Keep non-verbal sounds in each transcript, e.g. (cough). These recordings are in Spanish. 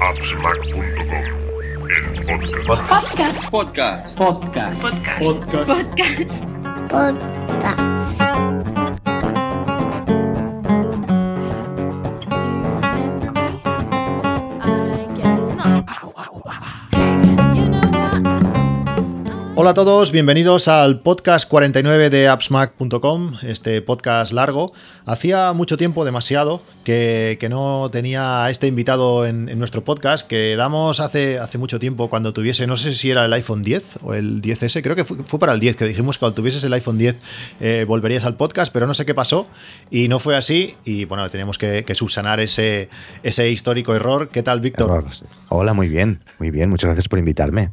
appsmac.com, el podcast. Podcast. Podcast. Podcast. Podcast. Hola a todos, bienvenidos al podcast 49 de appsmac.com, este podcast largo. Hacía mucho tiempo, demasiado, que, que no tenía a este invitado en, en, nuestro podcast, que damos hace, hace mucho tiempo cuando tuviese, no sé si era el iPhone 10 o el 10S, creo que fue, fue para el 10, que dijimos que cuando tuvieses el iPhone 10 eh, volverías al podcast, pero no sé qué pasó y no fue así y bueno, teníamos que, que subsanar ese, ese histórico error. ¿Qué tal, Víctor? Hola, muy bien, muy bien, muchas gracias por invitarme.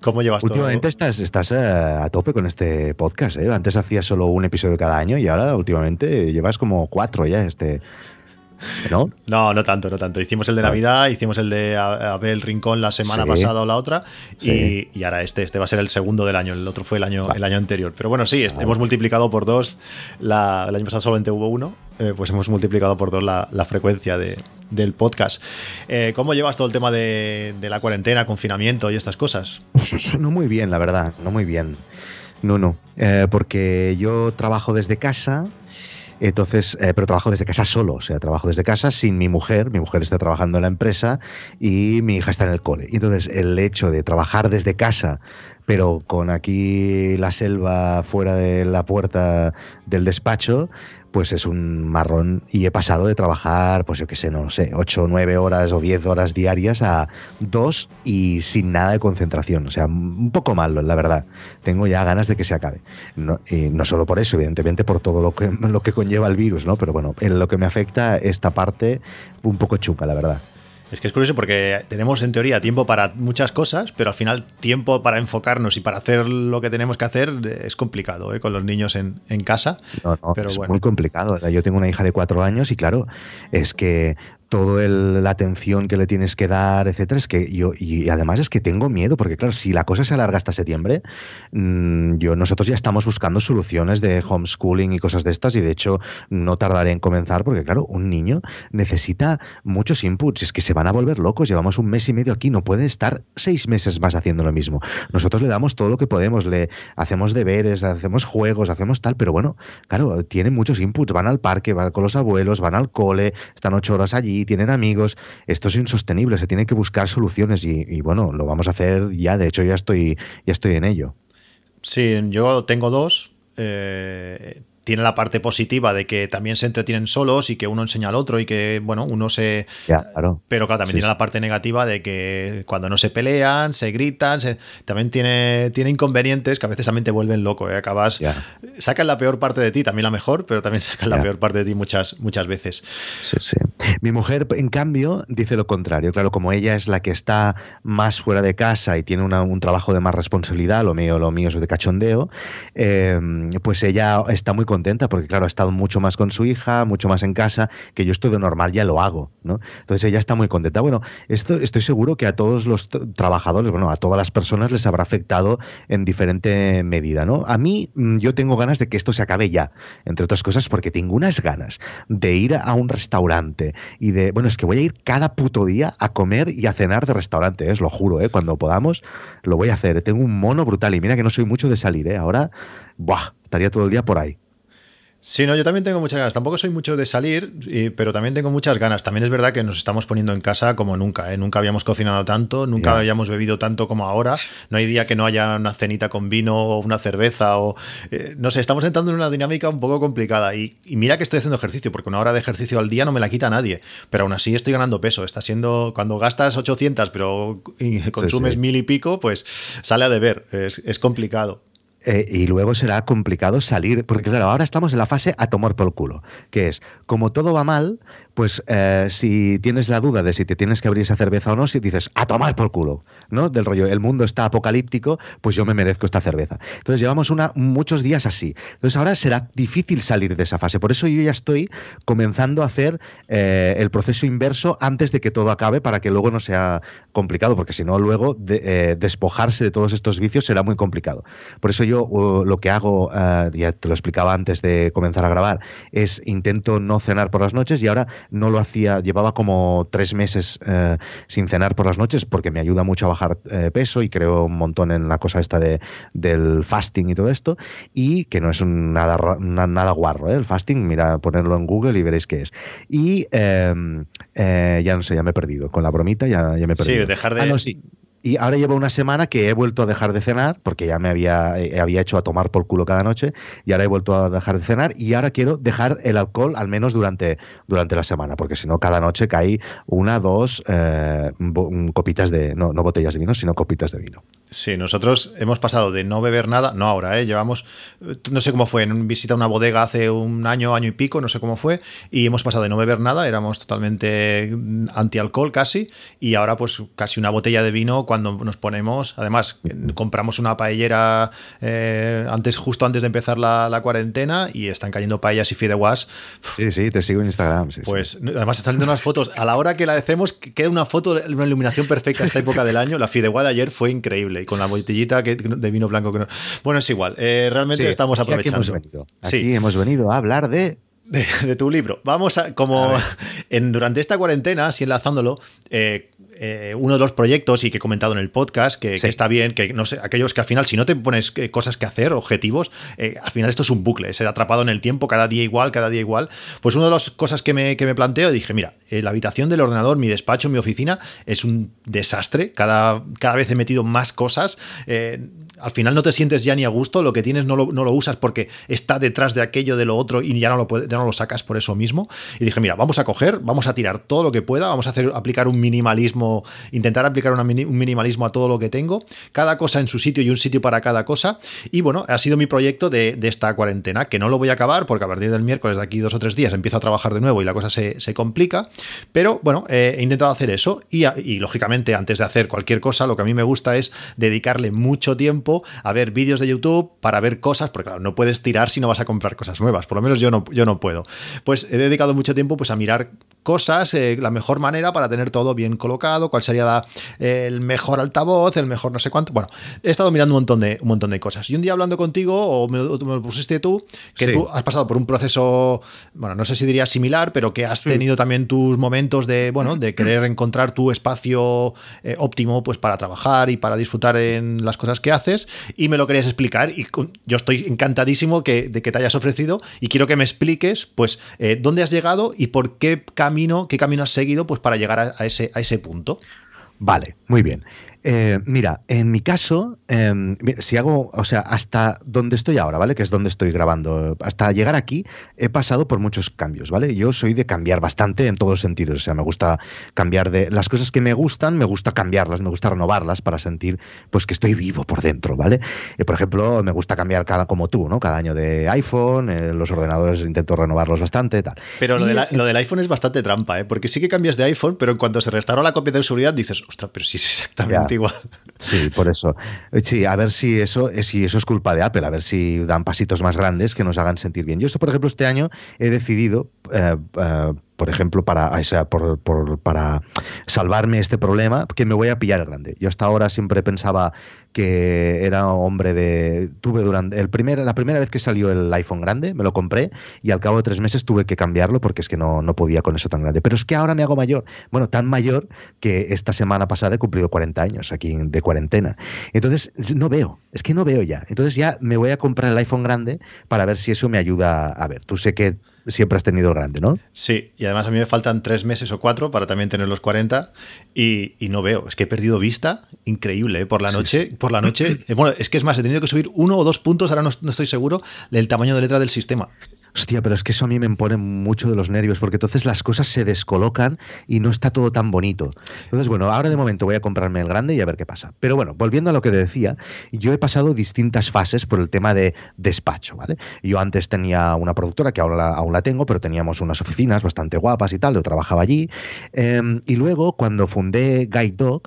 ¿Cómo llevas últimamente todo? estás, estás uh, a tope con este podcast. ¿eh? Antes hacías solo un episodio cada año y ahora últimamente llevas como cuatro ya. Este, (laughs) ¿No? No, no tanto, no tanto. Hicimos el de Navidad, hicimos el de Abel Rincón la semana sí. pasada o la otra, sí. y, y, ahora este, este va a ser el segundo del año, el otro fue el año, el año anterior. Pero bueno, sí, vale. hemos multiplicado por dos, la, el año pasado solamente hubo uno, eh, pues hemos multiplicado por dos la, la frecuencia de, del podcast. Eh, ¿Cómo llevas todo el tema de, de, la cuarentena, confinamiento y estas cosas? (laughs) No muy bien, la verdad, no muy bien. No, no, eh, porque yo trabajo desde casa, entonces, eh, pero trabajo desde casa solo, o sea, trabajo desde casa sin mi mujer, mi mujer está trabajando en la empresa y mi hija está en el cole. Entonces el hecho de trabajar desde casa, pero con aquí la selva fuera de la puerta del despacho, pues es un marrón y he pasado de trabajar, pues yo qué sé, no sé, 8 o 9 horas o 10 horas diarias a 2 y sin nada de concentración. O sea, un poco malo, la verdad. Tengo ya ganas de que se acabe. No, y no solo por eso, evidentemente por todo lo que, (laughs) lo que conlleva el virus, ¿no? Pero bueno, en lo que me afecta esta parte, un poco chupa, la verdad. Es que es curioso porque tenemos en teoría tiempo para muchas cosas, pero al final tiempo para enfocarnos y para hacer lo que tenemos que hacer es complicado ¿eh? con los niños en, en casa. No, no, pero es bueno. muy complicado. Yo tengo una hija de cuatro años y claro, es que todo el, la atención que le tienes que dar, etcétera, es que yo, y además es que tengo miedo, porque claro, si la cosa se alarga hasta septiembre, mmm, yo, nosotros ya estamos buscando soluciones de homeschooling y cosas de estas, y de hecho no tardaré en comenzar, porque claro, un niño necesita muchos inputs, es que se van a volver locos, llevamos un mes y medio aquí, no puede estar seis meses más haciendo lo mismo. Nosotros le damos todo lo que podemos, le hacemos deberes, hacemos juegos, hacemos tal, pero bueno, claro, tiene muchos inputs, van al parque, van con los abuelos, van al cole, están ocho horas allí, tienen amigos. Esto es insostenible, se tiene que buscar soluciones y, bueno, lo vamos a hacer ya. De hecho, ya estoy, ya estoy en ello. Sí, yo tengo dos. Eh, tiene la parte positiva de que también se entretienen solos y que uno enseña al otro y que, bueno, uno se... Ya, claro. Pero claro, también sí, tiene sí. la parte negativa de que cuando no se pelean, se gritan, se... también tiene, tiene inconvenientes que a veces también te vuelven loco, ¿eh? Acabas... Ya. Sacan la peor parte de ti, también la mejor, pero también sacan la peor parte de ti muchas, muchas veces. Sí, sí. Mi mujer, en cambio, dice lo contrario. Claro, como ella es la que está más fuera de casa y tiene una, un trabajo de más responsabilidad, lo mío, lo mío es de cachondeo, eh, pues ella está muy contenta porque, claro, ha estado mucho más con su hija, mucho más en casa, que yo esto de normal ya lo hago, ¿no? Entonces ella está muy contenta. Bueno, esto estoy seguro que a todos los trabajadores, bueno, a todas las personas les habrá afectado en diferente medida, ¿no? A mí, mm, yo tengo ganas de que esto se acabe ya, entre otras cosas porque tengo unas ganas de ir a un restaurante y de, bueno, es que voy a ir cada puto día a comer y a cenar de restaurante, ¿eh? os lo juro, ¿eh? cuando podamos lo voy a hacer. Tengo un mono brutal y mira que no soy mucho de salir, ¿eh? ahora, buah, estaría todo el día por ahí. Sí, no, yo también tengo muchas ganas. Tampoco soy mucho de salir, y, pero también tengo muchas ganas. También es verdad que nos estamos poniendo en casa como nunca. ¿eh? Nunca habíamos cocinado tanto, nunca yeah. habíamos bebido tanto como ahora. No hay día que no haya una cenita con vino o una cerveza o eh, no sé. Estamos entrando en una dinámica un poco complicada. Y, y, mira que estoy haciendo ejercicio, porque una hora de ejercicio al día no me la quita nadie. Pero aún así estoy ganando peso. Está siendo cuando gastas 800, pero consumes sí, sí. mil y pico, pues sale a deber. Es, es complicado. Eh, y luego será complicado salir, porque claro, ahora estamos en la fase a tomar por culo, que es, como todo va mal, pues eh, si tienes la duda de si te tienes que abrir esa cerveza o no, si dices, a tomar por culo, ¿no? Del rollo, el mundo está apocalíptico, pues yo me merezco esta cerveza. Entonces llevamos una, muchos días así. Entonces ahora será difícil salir de esa fase. Por eso yo ya estoy comenzando a hacer eh, el proceso inverso antes de que todo acabe para que luego no sea complicado, porque si no, luego de, despojarse de todos estos vicios será muy complicado. Por eso yo yo uh, lo que hago, uh, ya te lo explicaba antes de comenzar a grabar, es intento no cenar por las noches y ahora no lo hacía, llevaba como tres meses uh, sin cenar por las noches porque me ayuda mucho a bajar eh, peso y creo un montón en la cosa esta de, del fasting y todo esto y que no es un nada, nada guarro, ¿eh? el fasting, mira, ponerlo en Google y veréis qué es. Y em, eh, ya no sé, ya me he perdido, con la bromita ya, ya me he perdido. Sí, dejar de... Ah, no, sí. Y ahora llevo una semana que he vuelto a dejar de cenar, porque ya me había, eh, había hecho a tomar por culo cada noche, y ahora he vuelto a dejar de cenar, y ahora quiero dejar el alcohol al menos durante, durante la semana, porque si no, cada noche cae una, dos eh, copitas de, no, botellas de vino, sino copitas de vino. Sí, nosotros hemos pasado de no beber nada, no ahora, ¿eh? llevamos, no sé cómo fue, en visita a una bodega hace un año, año y pico, no sé cómo fue, y hemos pasado de no beber nada, éramos totalmente anti-alcohol casi, y ahora pues casi una botella de vino cuando nos ponemos, además compramos una paellera eh, antes, justo antes de empezar la, la, cuarentena y están cayendo paellas y fideuás. Sí, sí, te sigo en Instagram. Sí, pues sí. además están saliendo unas fotos, a la hora que la hacemos queda una foto, una iluminación perfecta a esta época del año, la fideuá de ayer fue increíble y con la botellita que, de vino blanco que no... Bueno, es igual, eh, realmente sí, estamos aprovechando. Aquí hemos venido, aquí hemos venido a hablar de de, de, tu libro. Vamos a, como a en, durante esta cuarentena, así enlazándolo, eh, eh, uno de los proyectos y que he comentado en el podcast, que, sí. que, está bien, que no sé, aquellos que al final, si no te pones eh, cosas que hacer, objetivos, eh, al final esto es un bucle, ser atrapado en el tiempo, cada día igual, cada día igual. Pues una de las cosas que me, que me planteo, dije, mira, eh, la habitación del ordenador, mi despacho, mi oficina, es un desastre, cada, cada vez he metido más cosas al final no te sientes ya ni a gusto, lo que tienes no lo, no lo, usas porque está detrás de aquello, de lo otro y ya no, lo ya no lo sacas por eso mismo. Y dije, mira, vamos a coger, vamos a tirar todo lo que pueda, vamos a hacer, aplicar un minimalismo, intentar aplicar un minimalismo a todo lo que tengo, cada cosa en su sitio y un sitio para cada cosa. Y bueno, ha sido mi proyecto de, de esta cuarentena, que no lo voy a acabar porque a partir del miércoles de aquí dos o tres días empiezo a trabajar de nuevo y la cosa se, se complica. Pero bueno, eh, he intentado hacer eso y, y lógicamente antes de hacer cualquier cosa, lo que a mí me gusta es dedicarle mucho tiempo a ver vídeos de YouTube para ver cosas, porque claro, no puedes tirar si no vas a comprar cosas nuevas, por lo menos yo no, yo no puedo. Pues he dedicado mucho tiempo pues, a mirar cosas, eh, la mejor manera para tener todo bien colocado, cuál sería la, eh, el mejor altavoz, el mejor no sé cuánto. Bueno, he estado mirando un montón de, un montón de cosas. Y un día hablando contigo, o me, me lo pusiste tú, que sí. tú has pasado por un proceso, bueno, no sé si diría similar, pero que has sí. tenido también tus momentos de, bueno, de querer encontrar tu espacio eh, óptimo pues para trabajar y para disfrutar en las cosas que haces y me lo querías explicar y yo estoy encantadísimo que, de que te hayas ofrecido y quiero que me expliques pues eh, dónde has llegado y por qué camino, qué camino has seguido pues para llegar a, a ese, a ese punto. Vale, muy bien. Eh, mira, en mi caso, eh, si hago, o sea, hasta donde estoy ahora, ¿vale? Que es donde estoy grabando, hasta llegar aquí he pasado por muchos cambios, ¿vale? Yo soy de cambiar bastante en todos los sentidos, o sea, me gusta cambiar de las cosas que me gustan, me gusta cambiarlas, me gusta renovarlas para sentir, pues, que estoy vivo por dentro, ¿vale? Eh, por ejemplo, me gusta cambiar cada, como tú, ¿no? Cada año de iPhone, eh, los ordenadores intento renovarlos bastante, tal. Pero lo, y, de la, lo, del iPhone es bastante trampa, ¿eh? Porque sí que cambias de iPhone, pero cuando se restauró la copia de seguridad dices, ostras, pero sí es exactamente ya. Igual. Sí, por eso. Sí, a ver si eso, si eso es culpa de Apple, a ver si dan pasitos más grandes que nos hagan sentir bien. Yo, eso, por ejemplo, este año he decidido, eh, eh, por ejemplo, para, o sea, por, para salvarme este problema, que me voy a pillar el grande. Yo hasta ahora siempre pensaba que era hombre de. Tuve durante. El primer, la primera vez que salió el iPhone grande, me lo compré y al cabo de tres meses tuve que cambiarlo porque es que no, no podía con eso tan grande. Pero es que ahora me hago mayor. Bueno, tan mayor que esta semana pasada he cumplido 40 años aquí de cuarentena. Entonces, no veo. Es que no veo ya. Entonces ya me voy a comprar el iPhone grande para ver si eso me ayuda a ver. Tú sé que siempre has tenido el grande, ¿no? Sí, y además a mí me faltan tres meses o cuatro para también tener los 40 y, y no veo. Es que he perdido vista, increíble, ¿eh? por la noche. Sí, sí. Por la noche. (laughs) bueno, es que es más, he tenido que subir uno o dos puntos, ahora no, no estoy seguro, del tamaño de letra del sistema. Hostia, pero es que eso a mí me pone mucho de los nervios, porque entonces las cosas se descolocan y no está todo tan bonito. Entonces, bueno, ahora de momento voy a comprarme el grande y a ver qué pasa. Pero bueno, volviendo a lo que decía, yo he pasado distintas fases por el tema de despacho, ¿vale? Yo antes tenía una productora que ahora la, aún la tengo, pero teníamos unas oficinas bastante guapas y tal, yo trabajaba allí. Eh, y luego, cuando fundé Guide Dog,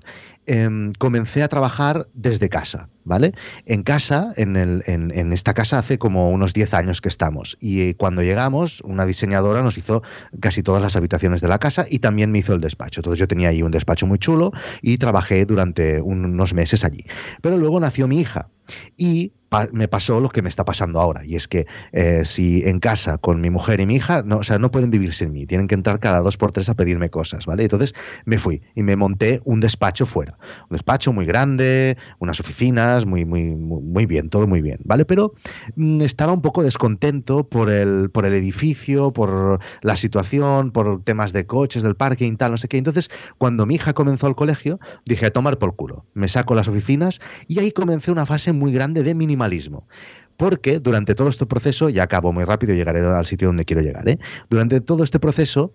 eh, comencé a trabajar desde casa, ¿vale? En casa, en, esta casa hace como unos 10 años que estamos y cuando llegamos una diseñadora nos hizo casi todas las habitaciones de la casa y también me hizo el despacho. Entonces yo tenía ahí un despacho muy chulo y trabajé durante unos meses allí. Pero luego nació mi hija y me pasó lo que me está pasando ahora. Y es que eh, si en casa con mi mujer y mi hija, no, o sea, no pueden vivir sin mí, tienen que entrar cada dos por tres a pedirme cosas, ¿vale? Entonces me fui y me monté un despacho fuera. Un despacho muy grande, unas oficinas, muy, muy, muy, bien, todo muy bien, ¿vale? Pero mm, estaba un poco descontento por el, por el edificio, por la situación, por temas de coches, del parking, tal, no sé qué. Entonces, cuando mi hija comenzó al colegio, dije, a tomar por culo. Me saco las oficinas y ahí comencé una fase muy grande de minimalismo. Porque durante todo este proceso, ya acabo muy rápido, llegaré al sitio donde quiero llegar, ¿eh? durante todo este proceso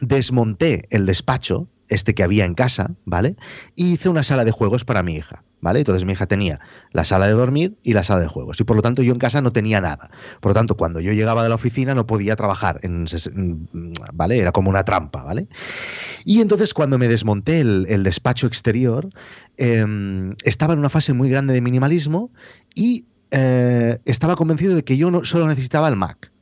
desmonté el despacho, este que había en casa, ¿vale? Y hice una sala de juegos para mi hija, ¿vale? Entonces mi hija tenía la sala de dormir y la sala de juegos. Y por lo tanto yo en casa no tenía nada. Por lo tanto, cuando yo llegaba de la oficina no podía trabajar, en, ¿vale? Era como una trampa, ¿vale? Y entonces cuando me desmonté el, despacho exterior, em, estaba en una fase muy grande de minimalismo y eh, estaba convencido de que yo no, solo necesitaba el Mac.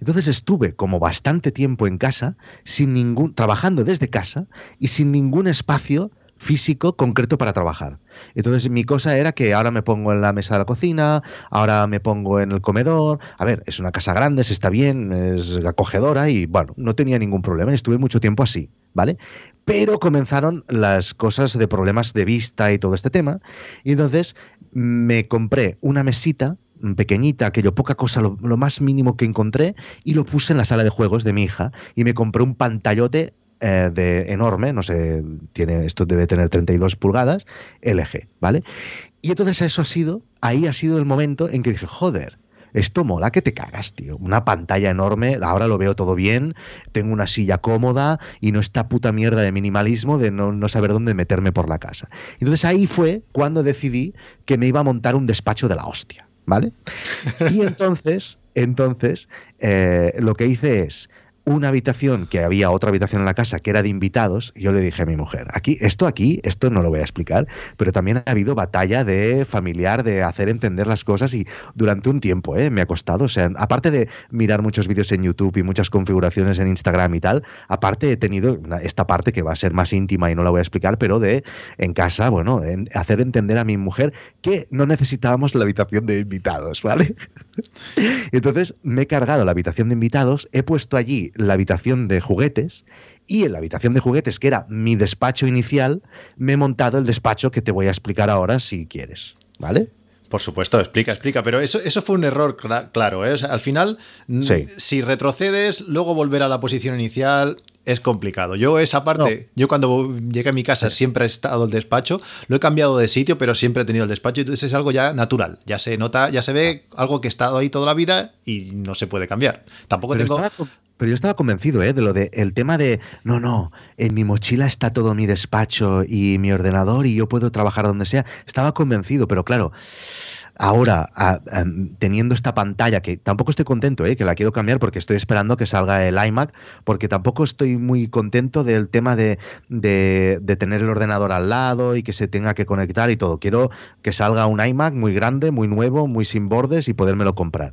Entonces estuve como bastante tiempo en casa, sin ningún, trabajando desde casa y sin ningún espacio físico concreto para trabajar. Entonces mi cosa era que ahora me pongo en la mesa de la cocina, ahora me pongo en el comedor. A ver, es una casa grande, se está bien, es acogedora y bueno, no tenía ningún problema. Estuve mucho tiempo así, ¿vale? Pero comenzaron las cosas de problemas de vista y todo este tema. Y entonces me compré una mesita pequeñita, aquello, poca cosa, lo, más mínimo que encontré, y lo puse en la sala de juegos de mi hija y me compré un pantallote eh, de enorme, no sé, tiene, esto debe tener 32 pulgadas, LG, ¿vale? Y entonces eso ha sido, ahí ha sido el momento en que dije, joder, esto mola que te cagas, tío. Una pantalla enorme, ahora lo veo todo bien, tengo una silla cómoda y no esta puta mierda de minimalismo de no, no, saber dónde meterme por la casa. Entonces ahí fue cuando decidí que me iba a montar un despacho de la hostia. ¿Vale? (laughs) Y entonces, entonces, eh, lo que hice es una habitación, que había otra habitación en la casa que era de invitados, yo le dije a mi mujer, aquí, esto aquí, esto no lo voy a explicar, pero también ha habido batalla de familiar, de hacer entender las cosas y durante un tiempo, ¿eh? me ha costado, o sea, aparte de mirar muchos vídeos en YouTube y muchas configuraciones en Instagram y tal, aparte he tenido esta parte que va a ser más íntima y no la voy a explicar, pero de en casa, bueno, hacer entender a mi mujer que no necesitábamos la habitación de invitados, (laughs) ¿vale? Entonces me he cargado la habitación de invitados, he puesto allí la habitación de juguetes y en la habitación de juguetes, que era mi despacho inicial, me he montado el despacho que te voy a explicar ahora si quieres, ¿vale? Por supuesto, explica, explica, pero eso, eso fue un error claro. ¿eh? al final, si retrocedes, luego volver a la posición inicial es complicado. Yo esa parte, yo cuando llegué a mi casa siempre he estado el despacho, lo he cambiado de sitio, pero siempre he tenido el despacho, entonces es algo ya natural, ya se nota, ya se ve algo que ha estado ahí toda la vida y no se puede cambiar. Tampoco tengo... Pero yo estaba convencido, ¿eh? De lo de el tema de, no, no, en mi mochila está todo mi despacho y mi ordenador y yo puedo trabajar donde sea. Estaba convencido, pero claro, ahora teniendo esta pantalla, que tampoco estoy contento, ¿eh? que la quiero cambiar porque estoy esperando que salga el iMac, porque tampoco estoy muy contento del tema de, de, de, tener el ordenador al lado y que se tenga que conectar y todo. Quiero que salga un iMac muy grande, muy nuevo, muy sin bordes y podérmelo comprar.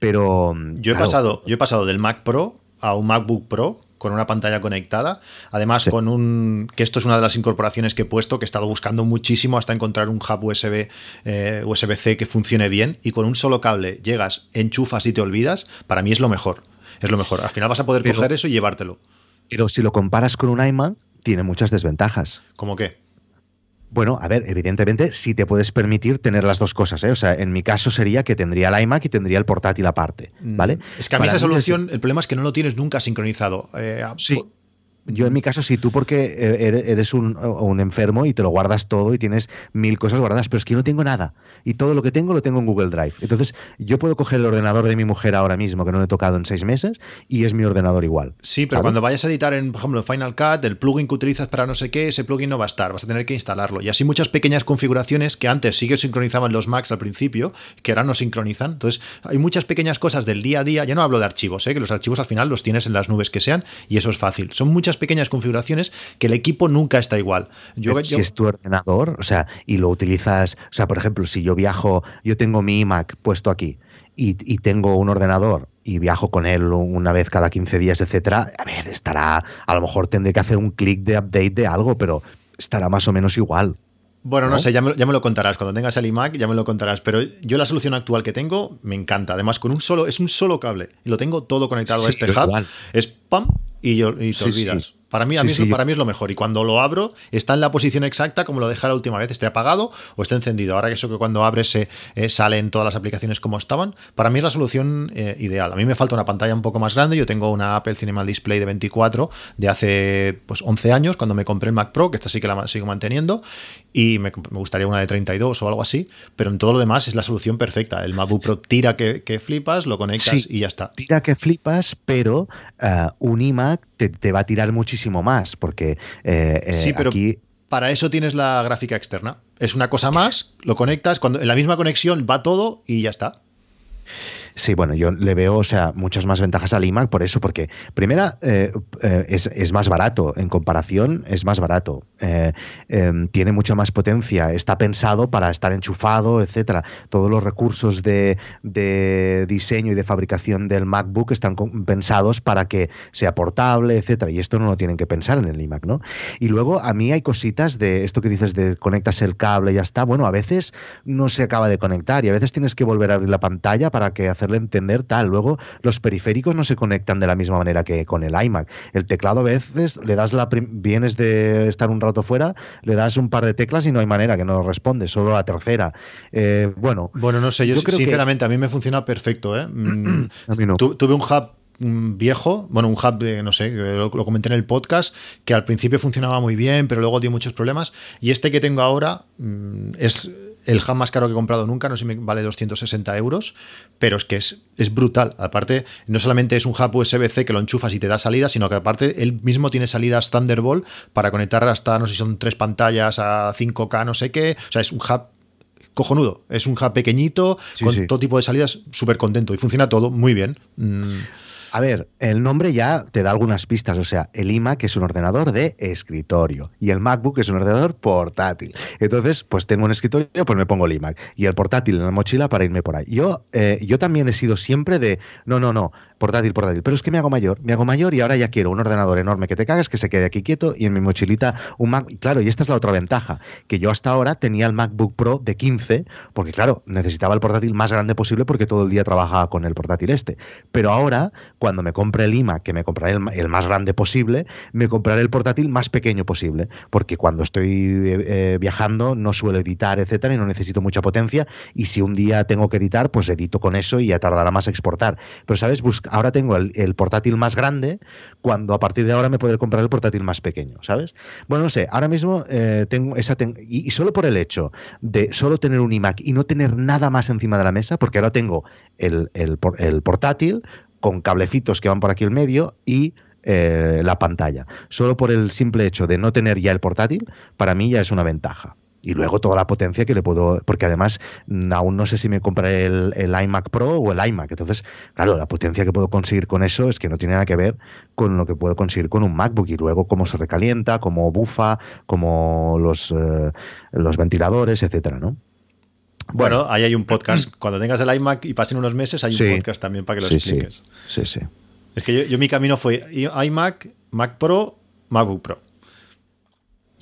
Pero... Yo he, pasado, yo he pasado del Mac Pro a un MacBook Pro con una pantalla conectada. Además, con un. que esto es una de las incorporaciones que he puesto, que he estado buscando muchísimo hasta encontrar un hub USB, eh, USB-C que funcione bien. Y con un solo cable llegas, enchufas y te olvidas. Para mí es lo mejor. Es lo mejor. Al final vas a poder coger eso y llevártelo. Pero si lo comparas con un iMac, tiene muchas desventajas. ¿Cómo qué? Bueno, a ver, evidentemente si te puedes permitir tener las dos cosas, ¿eh? O sea, en mi caso sería que tendría el iMac y tendría el portátil aparte, mm. ¿vale? Es que a mí esa solución, el problema es que no lo tienes nunca sincronizado. Eh, sí. Yo en mi caso sí, tú porque eh, eres un, un, enfermo y te lo guardas todo y tienes mil cosas guardadas, pero es que yo no tengo nada. Y todo lo que tengo lo tengo en Google Drive. Entonces yo puedo coger el ordenador de mi mujer ahora mismo, que no le he tocado en seis meses, y es mi ordenador igual. Sí, pero cuando vayas a editar en, por ejemplo, Final Cut, el plugin que utilizas para no sé qué, ese plugin no va a estar, vas a tener que instalarlo. Y así muchas pequeñas configuraciones que antes sí que sincronizaban los Macs al principio, que ahora no sincronizan. Entonces hay muchas pequeñas cosas del día a día, ya no hablo de archivos, ¿eh? que los archivos al final los tienes en las nubes que sean, y eso es fácil. Son muchas pequeñas configuraciones que el equipo nunca está igual. Yo, si es tu ordenador, o sea, y lo utilizas, o sea, por ejemplo, si yo viajo, yo tengo mi iMac puesto aquí y, tengo un ordenador y viajo con él una vez cada 15 días, etcétera, a ver, estará, a lo mejor tendré que hacer un clic de update de algo, pero estará más o menos igual. Bueno, no, sé, ya me, ya me, lo contarás. Cuando tengas el iMac ya me lo contarás. Pero yo la solución actual que tengo me encanta. Además, con un solo, es un solo cable. Y lo tengo todo conectado a este hub. Es pam y, yo, y te olvidas. Para mí, a mí es, para mí es lo mejor. Y cuando lo abro, está en la posición exacta como lo dejé la última vez. Esté apagado o esté encendido. Ahora que eso que cuando abres se eh, salen todas las aplicaciones como estaban. Para mí es la solución eh, ideal. A mí me falta una pantalla un poco más grande. Yo tengo una Apple Cinema Display de 24 de hace pues 11 años, cuando me compré el Mac Pro, que esta sí que la sigo manteniendo. Y me, gustaría una de 32 o algo así. Pero en todo lo demás es la solución perfecta. El MacBook Pro tira que, flipas, lo conectas y ya está. Tira que flipas, pero uh, un iMac te, te va a tirar muchísimo más. Porque eh, eh, sí, pero para eso tienes la gráfica externa. Es una cosa más, lo conectas, cuando en la misma conexión va todo y ya está. Sí, bueno, yo le veo, o sea, muchas más ventajas al iMac por eso, porque primera eh, eh, es, más barato, en comparación es más barato, eh, em, tiene mucha más potencia, está pensado para estar enchufado, etcétera. Todos los recursos de, diseño y de fabricación del MacBook están pensados para que sea portable, etcétera. Y esto no lo tienen que pensar en el iMac, ¿no? Y luego a mí hay cositas de esto que dices de conectas el cable y ya está. Bueno, a veces no se acaba de conectar y a veces tienes que volver a abrir la pantalla para que hacer entender tal. Luego, los periféricos no se conectan de la misma manera que con el iMac. El teclado a veces le das la vienes de estar un rato fuera, le das un par de teclas y no hay manera que no responde, solo la tercera. Eh, bueno, bueno, no sé, yo, sinceramente a mí me funciona perfecto. ¿eh? (clears throat) Mm, tuve un hub mm, viejo, bueno, un hub de, no sé, lo, comenté en el podcast, que al principio funcionaba muy bien, pero luego dio muchos problemas. Y este que tengo ahora mm, es el hub más caro que he comprado nunca, no sé si me vale 260 euros, pero es que es, es brutal. Aparte, no solamente es un hub USB-C que lo enchufas y te da salida, sino que aparte él mismo tiene salidas Thunderbolt para conectar hasta, no sé si son tres pantallas a 5K, no sé qué. O sea, es un hub cojonudo. Es un hub pequeñito, con todo tipo de salidas, súper contento y funciona todo muy bien. Mm. A ver, el nombre ya te da algunas pistas. O sea, el iMac es un ordenador de escritorio y el MacBook es un ordenador portátil. Entonces, pues tengo un escritorio, pues me pongo el iMac y el portátil en la mochila para irme por ahí. Yo, eh, yo también he sido siempre de, no, no, no, portátil, portátil. Pero es que me hago mayor, me hago mayor y ahora ya quiero un ordenador enorme que te cagas, que se quede aquí quieto y en mi mochilita un Mac. Claro, y esta es la otra ventaja, que yo hasta ahora tenía el MacBook Pro de 15, porque claro, necesitaba el portátil más grande posible porque todo el día trabajaba con el portátil este. Pero ahora, cuando me compre el iMac, que me compraré el, más grande posible, me compraré el portátil más pequeño posible, porque cuando estoy eh, eh, viajando no suelo editar, etcétera, y no necesito mucha potencia, y si un día tengo que editar, pues edito con eso y ya tardará más exportar. Pero, ¿sabes? ahora tengo el, portátil más grande, cuando a partir de ahora me podré comprar el portátil más pequeño, ¿sabes? Bueno, no sé, ahora mismo eh, tengo esa... y, solo por el hecho de solo tener un iMac y no tener nada más encima de la mesa, porque ahora tengo el, el portátil con cablecitos que van por aquí el medio y eh, la pantalla. Solo por el simple hecho de no tener ya el portátil, para mí ya es una ventaja y luego toda la potencia que le puedo, porque además mm, aún no sé si me compraré el, iMac Pro o el iMac, entonces, claro, la potencia que puedo conseguir con eso es que no tiene nada que ver con lo que puedo conseguir con un MacBook y luego cómo se recalienta, cómo bufa, cómo los, eh, los ventiladores, etcétera, ¿no? Bueno, ahí hay un podcast. (clears throat) Cuando tengas el iMac y pasen unos meses, hay un podcast también para que lo expliques. Sí, sí. Es que yo, mi camino fue iMac, Mac Pro, MacBook Pro.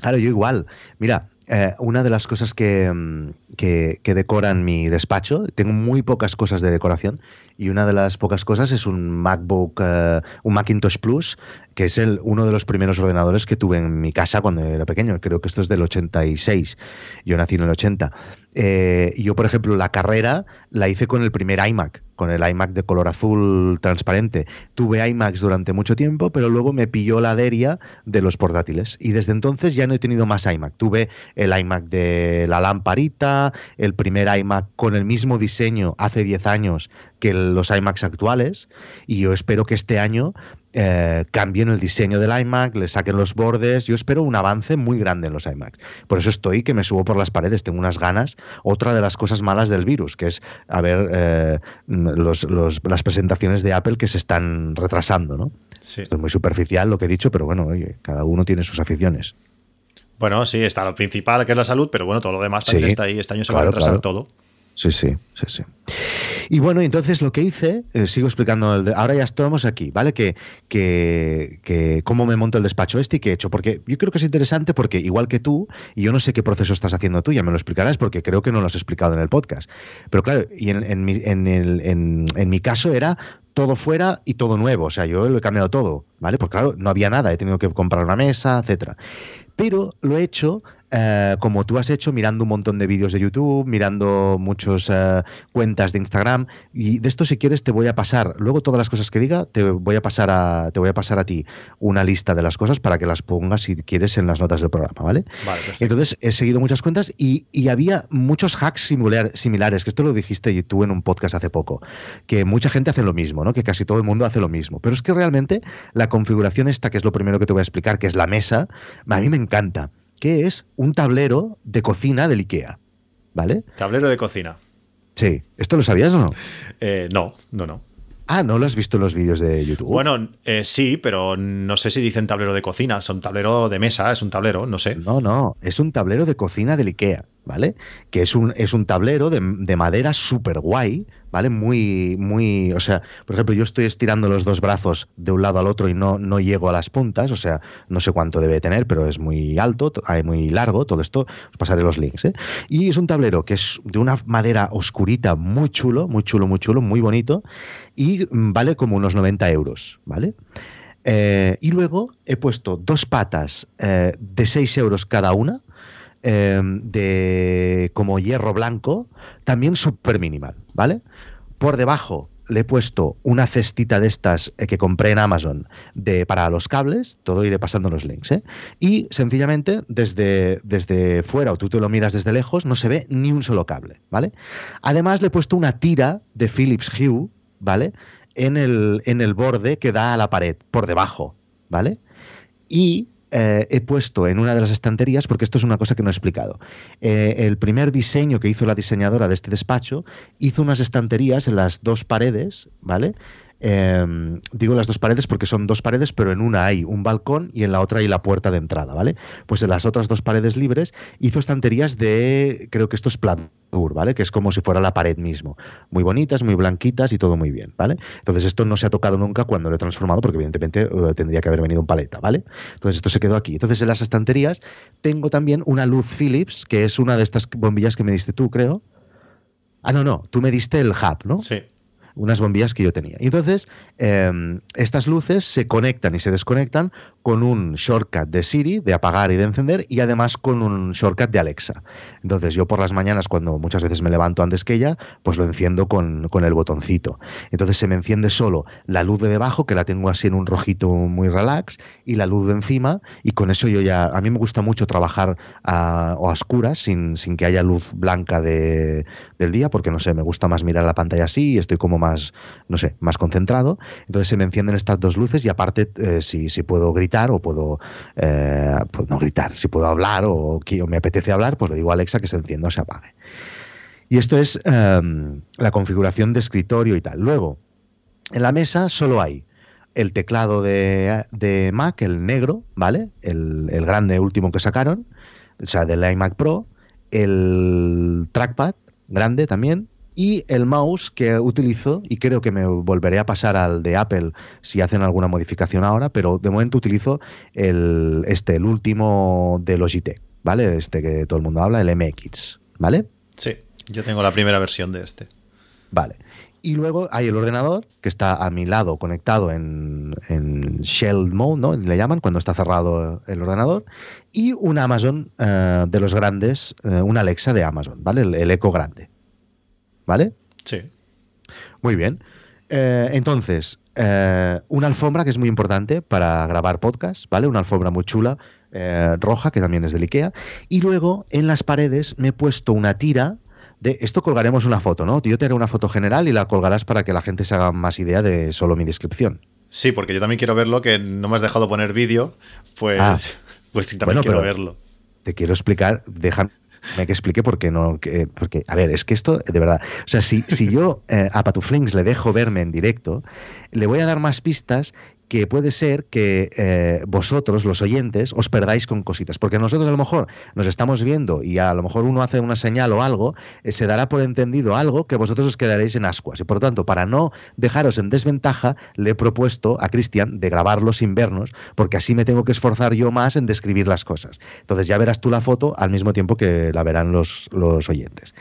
Claro, yo igual. Mira, eh, una de las cosas mm, que, decoran mi despacho, tengo muy pocas cosas de decoración y una de las pocas cosas es un MacBook, eh, un Macintosh Plus, que es el, uno de los primeros ordenadores que tuve en mi casa cuando era pequeño. Creo que esto es del 86, yo nací en el 80. Eh, yo, por ejemplo, la carrera la hice con el primer iMac con el iMac de color azul transparente. Tuve iMacs durante mucho tiempo, pero luego me pilló la deria de los portátiles. Y desde entonces ya no he tenido más iMac. Tuve el iMac de la lamparita, el primer iMac con el mismo diseño hace 10 años que los iMacs actuales. Y yo espero que este año eh, cambien el diseño del iMac, le saquen los bordes. Yo espero un avance muy grande en los iMacs. Por eso estoy que me subo por las paredes, tengo unas ganas. Otra de las cosas malas del virus, que es a ver eh, las presentaciones de Apple que se están retrasando. ¿no? Sí. Esto es muy superficial lo que he dicho, pero bueno, oye, cada uno tiene sus aficiones. Bueno, sí, está lo principal, que es la salud, pero bueno, todo lo demás también está ahí. Este año se va a retrasar todo. Sí, sí, sí, sí. Y bueno, entonces lo que hice, eh, sigo explicando, el de- ahora ya estamos aquí, ¿vale? Que, que, que cómo me monto el despacho este y qué he hecho, porque yo creo que es interesante porque igual que tú, y yo no sé qué proceso estás haciendo tú, ya me lo explicarás porque creo que no lo has explicado en el podcast. Pero claro, y en, en mi, en, el- en- en mi caso era todo fuera y todo nuevo, o sea, yo lo he cambiado todo, ¿vale? Porque claro, no había nada, he tenido que comprar una mesa, etcétera. Pero lo he hecho eh, como tú has hecho, mirando un montón de vídeos de YouTube, mirando muchas cuentas de Instagram. Y de esto, si quieres, te voy a pasar, luego todas las cosas que diga, te voy a pasar a, te voy a pasar a ti una lista de las cosas para que las pongas, si quieres, en las notas del programa, ¿vale? Vale. Entonces he seguido muchas cuentas y, y había muchos hacks similar- similares, que esto lo dijiste tú en un podcast hace poco, que mucha gente hace lo mismo, ¿no? que casi todo el mundo hace lo mismo. Pero es que realmente la configuración esta, que es lo primero que te voy a explicar, que es la mesa, a mí me encanta, que es un tablero de cocina del IKEA. ¿Vale? Tablero de cocina. Sí. ¿Esto lo sabías o no? Eh, no, no, no. Ah, ¿no lo has visto en los vídeos de YouTube? Bueno, eh, sí, pero no sé si dicen tablero de cocina. Son tablero de mesa, es un tablero, no sé. No, no, es un tablero de cocina del IKEA, ¿vale? Que es un, es un tablero de, de madera súper guay, ¿vale? Muy, muy, o sea, por ejemplo, yo estoy estirando los dos brazos de un lado al otro y no, no llego a las puntas, o sea, no sé cuánto debe tener, pero es muy alto, to- ay, muy largo, todo esto, os pasaré los links, ¿eh? Y es un tablero que es de una madera oscurita, muy chulo, muy chulo, muy chulo, muy bonito, y vale como unos 90 euros, ¿vale? Eh, y luego he puesto dos patas eh, de 6 euros cada una, eh, de como hierro blanco, también súper minimal, ¿vale? Por debajo le he puesto una cestita de estas eh, que compré en Amazon de, para los cables, todo iré pasando los links, ¿eh? Y sencillamente desde, desde fuera o tú te lo miras desde lejos, no se ve ni un solo cable, ¿vale? Además le he puesto una tira de Philips Hue, ¿vale? En el, en el borde que da a la pared, por debajo, ¿vale? Y eh, he puesto en una de las estanterías, porque esto es una cosa que no he explicado, eh, el primer diseño que hizo la diseñadora de este despacho hizo unas estanterías en las dos paredes, ¿vale? Eh, digo las dos paredes porque son dos paredes, pero en una hay un balcón y en la otra hay la puerta de entrada, ¿vale? Pues en las otras dos paredes libres hizo estanterías de, creo que esto es pladur, ¿vale? Que es como si fuera la pared mismo. Muy bonitas, muy blanquitas y todo muy bien, ¿vale? Entonces esto no se ha tocado nunca cuando lo he transformado porque evidentemente eh, tendría que haber venido un paleta, ¿vale? Entonces esto se quedó aquí. Entonces en las estanterías tengo también una luz Philips, que es una de estas bombillas que me diste tú, creo. Ah, no, no, tú me diste el hub, ¿no? Sí. Unas bombillas que yo tenía. Y entonces, eh, estas luces se conectan y se desconectan con un shortcut de Siri, de apagar y de encender, y además con un shortcut de Alexa. Entonces, yo por las mañanas, cuando muchas veces me levanto antes que ella, pues lo enciendo con, con el botoncito. Entonces, se me enciende solo la luz de debajo, que la tengo así en un rojito muy relax, y la luz de encima, y con eso yo ya. A mí me gusta mucho trabajar a, a oscuras, sin, sin que haya luz blanca de, del día, porque no sé, me gusta más mirar la pantalla así y estoy como más, no sé, más concentrado. Entonces se me encienden estas dos luces y aparte, eh, si, si puedo gritar o puedo, eh, pues no gritar, si puedo hablar o, o me apetece hablar, pues le digo a Alexa que se encienda o se apague. Y esto es em, la configuración de escritorio y tal. Luego, en la mesa solo hay el teclado de, de Mac, el negro, ¿vale? El, el grande último que sacaron, o sea, del iMac Pro, el trackpad grande también, y el mouse que utilizo, y creo que me volveré a pasar al de Apple si hacen alguna modificación ahora, pero de momento utilizo el, este, el último de Logitech, ¿vale? Este que todo el mundo habla, el MX, ¿vale? Sí, yo tengo la primera versión de este. Vale. Y luego hay el ordenador que está a mi lado conectado en, en shell mode, ¿no? Le llaman cuando está cerrado el ordenador. Y un Amazon eh, de los grandes, eh, un Alexa de Amazon, ¿vale? El, el Eco grande. ¿Vale? Sí. Muy bien. Eh, entonces, eh, una alfombra que es muy importante para grabar podcast, ¿vale? Una alfombra muy chula, eh, roja, que también es del IKEA. Y luego, en las paredes, me he puesto una tira de... Esto colgaremos una foto, ¿no? Yo te haré una foto general y la colgarás para que la gente se haga más idea de solo mi descripción. Sí, porque yo también quiero verlo, que no me has dejado poner vídeo, pues, Ah. (laughs) pues sí, también Bueno, quiero verlo. te quiero explicar, déjame que explique por qué no, que- porque, a ver, es que esto, de verdad, o sea, si, si yo eh, a Patuflings le dejo verme en directo, le voy a dar más pistas que puede ser que eh, vosotros, los oyentes, os perdáis con cositas. Porque nosotros a lo mejor nos estamos viendo y a lo mejor uno hace una señal o algo, eh, se dará por entendido algo que vosotros os quedaréis en ascuas. Y por tanto, para no dejaros en desventaja, le he propuesto a Cristian de grabarlo sin vernos, porque así me tengo que esforzar yo más en describir las cosas. Entonces ya verás tú la foto al mismo tiempo que la verán los, los oyentes.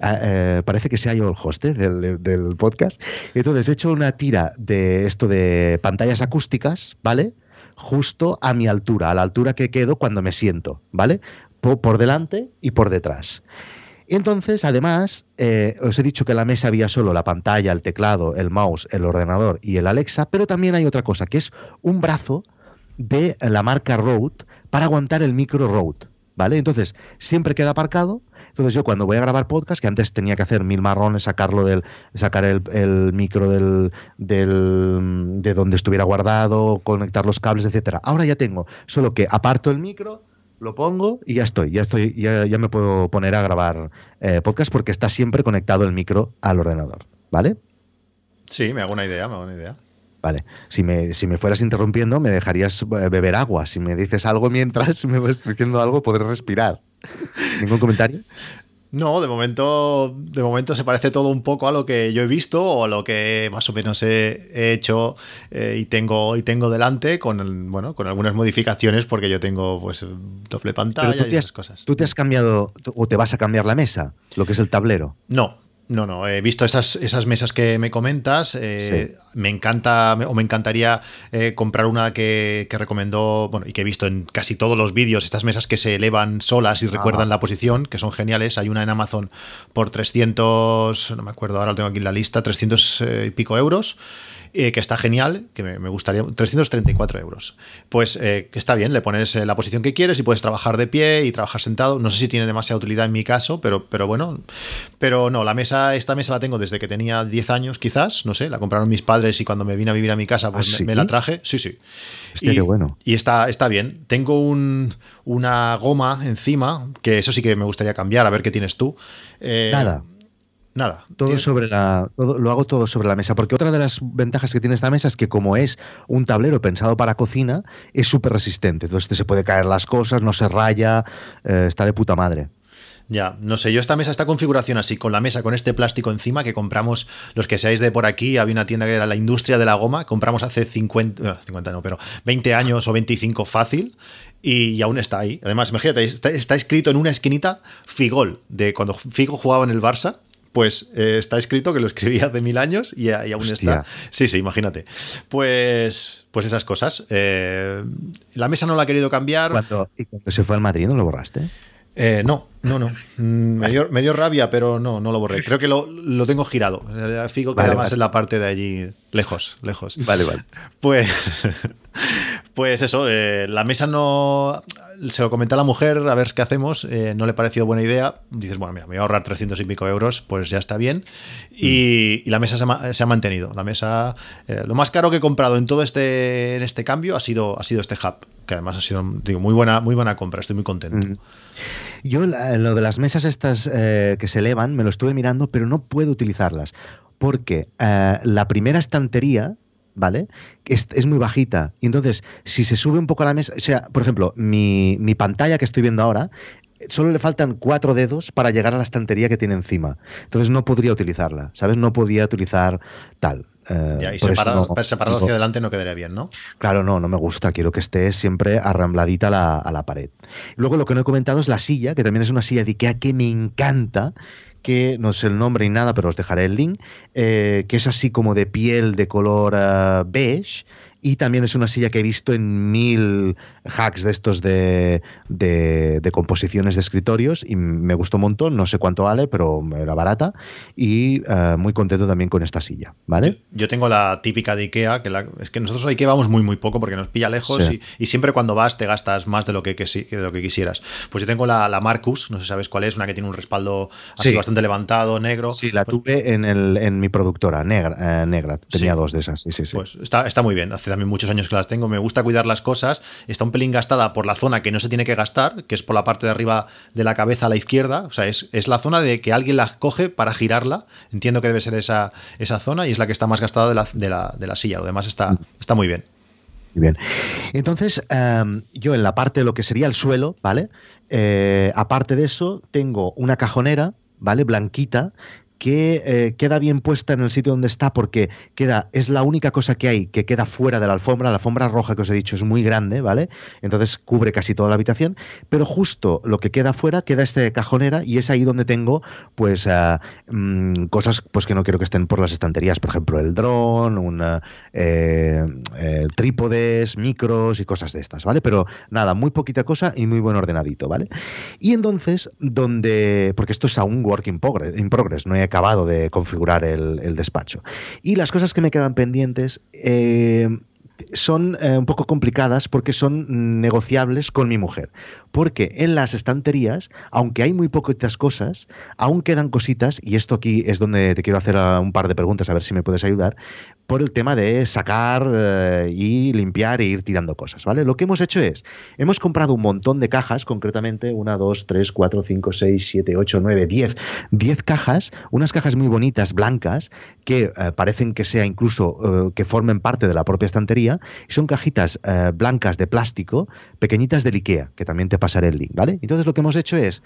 Ah, eh, parece que sea yo el host del, podcast. Entonces he hecho una tira de esto de pantallas acústicas, ¿vale? Justo a mi altura, a la altura que quedo cuando me siento, ¿vale? Por, delante y por detrás. Entonces, además, eh, os he dicho que en la mesa había solo la pantalla, el teclado, el mouse, el ordenador y el Alexa, pero también hay otra cosa, que es un brazo de la marca Rode para aguantar el micro Rode. ¿Vale? Entonces, siempre queda aparcado. Entonces, yo cuando voy a grabar podcast, que antes tenía que hacer mil marrones, sacarlo del, sacar el, el micro del, del, de donde estuviera guardado, conectar los cables, etcétera. Ahora ya tengo, solo que aparto el micro, lo pongo y ya estoy, ya estoy, ya, ya me puedo poner a grabar eh, podcast porque está siempre conectado el micro al ordenador, ¿vale? Sí, me hago una idea, me hago una idea. Vale, si me, si me fueras interrumpiendo me dejarías eh, beber agua. Si me dices algo mientras (laughs) me vas diciendo algo podré respirar. ¿Ningún comentario? No, de momento, de momento se parece todo un poco a lo que yo he visto o a lo que más o menos he, he hecho eh, y tengo y tengo delante con bueno con algunas modificaciones porque yo tengo pues doble pantalla Pero tú te has, y cosas. ¿Tú te has cambiado o te vas a cambiar la mesa, lo que es el tablero? No, no, no, he visto esas, esas mesas que me comentas. Eh, sí. Me encanta o me encantaría eh, comprar una que, que, recomendó, bueno, y que he visto en casi todos los vídeos, estas mesas que se elevan solas y recuerdan ah. la posición, que son geniales. Hay una en Amazon por 300, no me acuerdo, ahora lo tengo aquí en la lista, 300 eh, y pico euros eh, que está genial, que me, me, gustaría, 334 euros. Pues eh, que está bien, le pones eh, la posición que quieres y puedes trabajar de pie y trabajar sentado. No sé si tiene demasiada utilidad en mi caso, pero, pero bueno, pero no, la mesa, esta mesa la tengo desde que tenía 10 años quizás, no sé, la compraron mis padres y cuando me vine a vivir a mi casa pues ¿Ah, sí? me, me, la traje, sí, sí. Este, y, qué bueno. y está, está bien. Tengo un, una goma encima, que eso sí que me gustaría cambiar, a ver qué tienes tú. Eh, Nada. Nada. Todo sobre la, todo, lo hago todo sobre la mesa, porque otra de las ventajas que tiene esta mesa es que como es un tablero pensado para cocina, es súper resistente. Entonces se puede caer las cosas, no se raya, eh, está de puta madre. Ya, no sé, yo esta mesa, esta configuración así, con la mesa, con este plástico encima que compramos, los que seáis de por aquí, había una tienda que era la industria de la goma, compramos hace 50, no, 50 no, pero 20 años o 25 fácil, y, y, aún está ahí. Además, imagínate, está, está, escrito en una esquinita Figol, de cuando Figo jugaba en el Barça, pues eh, está escrito que lo escribí (laughs) hace mil años y, y aún Hostia. está. Sí, sí, imagínate. Pues, pues esas cosas. Eh, la mesa no la ha querido cambiar. Cuando, ¿Y cuando se fue al Madrid no lo borraste? Eh, no, no, no. Mm, Me dio, me dio, rabia, pero no, no lo borré. Creo que lo, lo tengo girado. Figo queda vale, más vale. en la parte de allí, lejos, lejos. Vale, vale. Pues, (laughs) pues eso, eh, la mesa no. Se lo comenté a la mujer, a ver qué hacemos. Eh, no le pareció buena idea. Dices, bueno, mira, me voy a ahorrar 300 y pico euros, pues ya está bien. Y, la mesa se ha, mantenido. La mesa. Eh, lo más caro que he comprado en todo este, en este cambio ha sido, ha sido este hub, que además ha sido, digo, muy buena, muy buena compra. Estoy muy contento. Yo lo de las mesas estas que se elevan me lo estuve mirando, pero no puedo utilizarlas porque la primera estantería, ¿vale? Es, es, muy bajita. Y entonces, si se sube un poco a la mesa, o sea, por ejemplo, mi, mi pantalla que estoy viendo ahora, solo le faltan cuatro dedos para llegar a la estantería que tiene encima. Entonces no podría utilizarla, ¿sabes? No podía utilizar tal. Eh, ya, y separado, no, hacia adelante no quedaría bien, ¿no? Claro, no, no me gusta. Quiero que esté siempre arrambladita a la, a la pared. Luego lo que no he comentado es la silla, que también es una silla de Ikea que me encanta que no sé el nombre ni nada, pero os dejaré el link, eh, que es así como de piel de color uh, beige y también es una silla que he visto en mil hacks de estos de, de, de, composiciones de escritorios y me gustó un montón, no sé cuánto vale, pero era barata y uh, muy contento también con esta silla, ¿vale? Yo, yo tengo la típica de Ikea, que la, es que nosotros a Ikea vamos muy muy poco porque nos pilla lejos sí. y, y, siempre cuando vas te gastas más de lo que, que, de lo que quisieras. Pues yo tengo la, la, Marcus, no sé si sabes cuál es, una que tiene un respaldo así sí. bastante levantado, negro. Sí, la pues, tuve en, el, en mi productora, negra, eh, negra. tenía sí. dos de esas, sí, sí, sí. Pues está, está muy bien, hace también muchos años que las tengo, me gusta cuidar las cosas, está un pelín gastada por la zona que no se tiene que gastar, que es por la parte de arriba de la cabeza a la izquierda, o sea, es, es la zona de que alguien la coge para girarla, entiendo que debe ser esa, esa zona y es la que está más gastada de la, de la, de la silla, lo demás está, está muy bien. bien. Entonces, em, yo en la parte de lo que sería el suelo, ¿vale? Eh, aparte de eso, tengo una cajonera, ¿vale? Blanquita, que eh, queda bien puesta en el sitio donde está porque queda, es la única cosa que hay que queda fuera de la alfombra. La alfombra roja que os he dicho es muy grande, ¿vale? Entonces cubre casi toda la habitación, pero justo lo que queda fuera queda este cajonera y es ahí donde tengo pues eh, mm, cosas pues que no quiero que estén por las estanterías, por ejemplo el dron, una, eh, trípodes, micros y cosas de estas, ¿vale? Pero nada, muy poquita cosa y muy buen ordenadito, ¿vale? Y entonces, donde, porque esto es aún work in progress, in progress no he acabado de configurar el, despacho. Y las cosas que me quedan pendientes eh, son eh, un poco complicadas porque son negociables con mi mujer. Porque en las estanterías, aunque hay muy poquitas cosas, aún quedan cositas, y esto aquí es donde te quiero hacer un par de preguntas a ver si me puedes ayudar, por el tema de sacar eh, y limpiar e ir tirando cosas, ¿vale? Lo que hemos hecho es, hemos comprado un montón de cajas, concretamente una, dos, tres, cuatro, cinco, seis, siete, ocho, nueve, diez, diez cajas, unas cajas muy bonitas, blancas, que eh, parecen que sea incluso que formen parte de la propia estantería, y son cajitas blancas de plástico, pequeñitas del IKEA, que también te pasaré el link, ¿vale? Entonces lo que hemos hecho es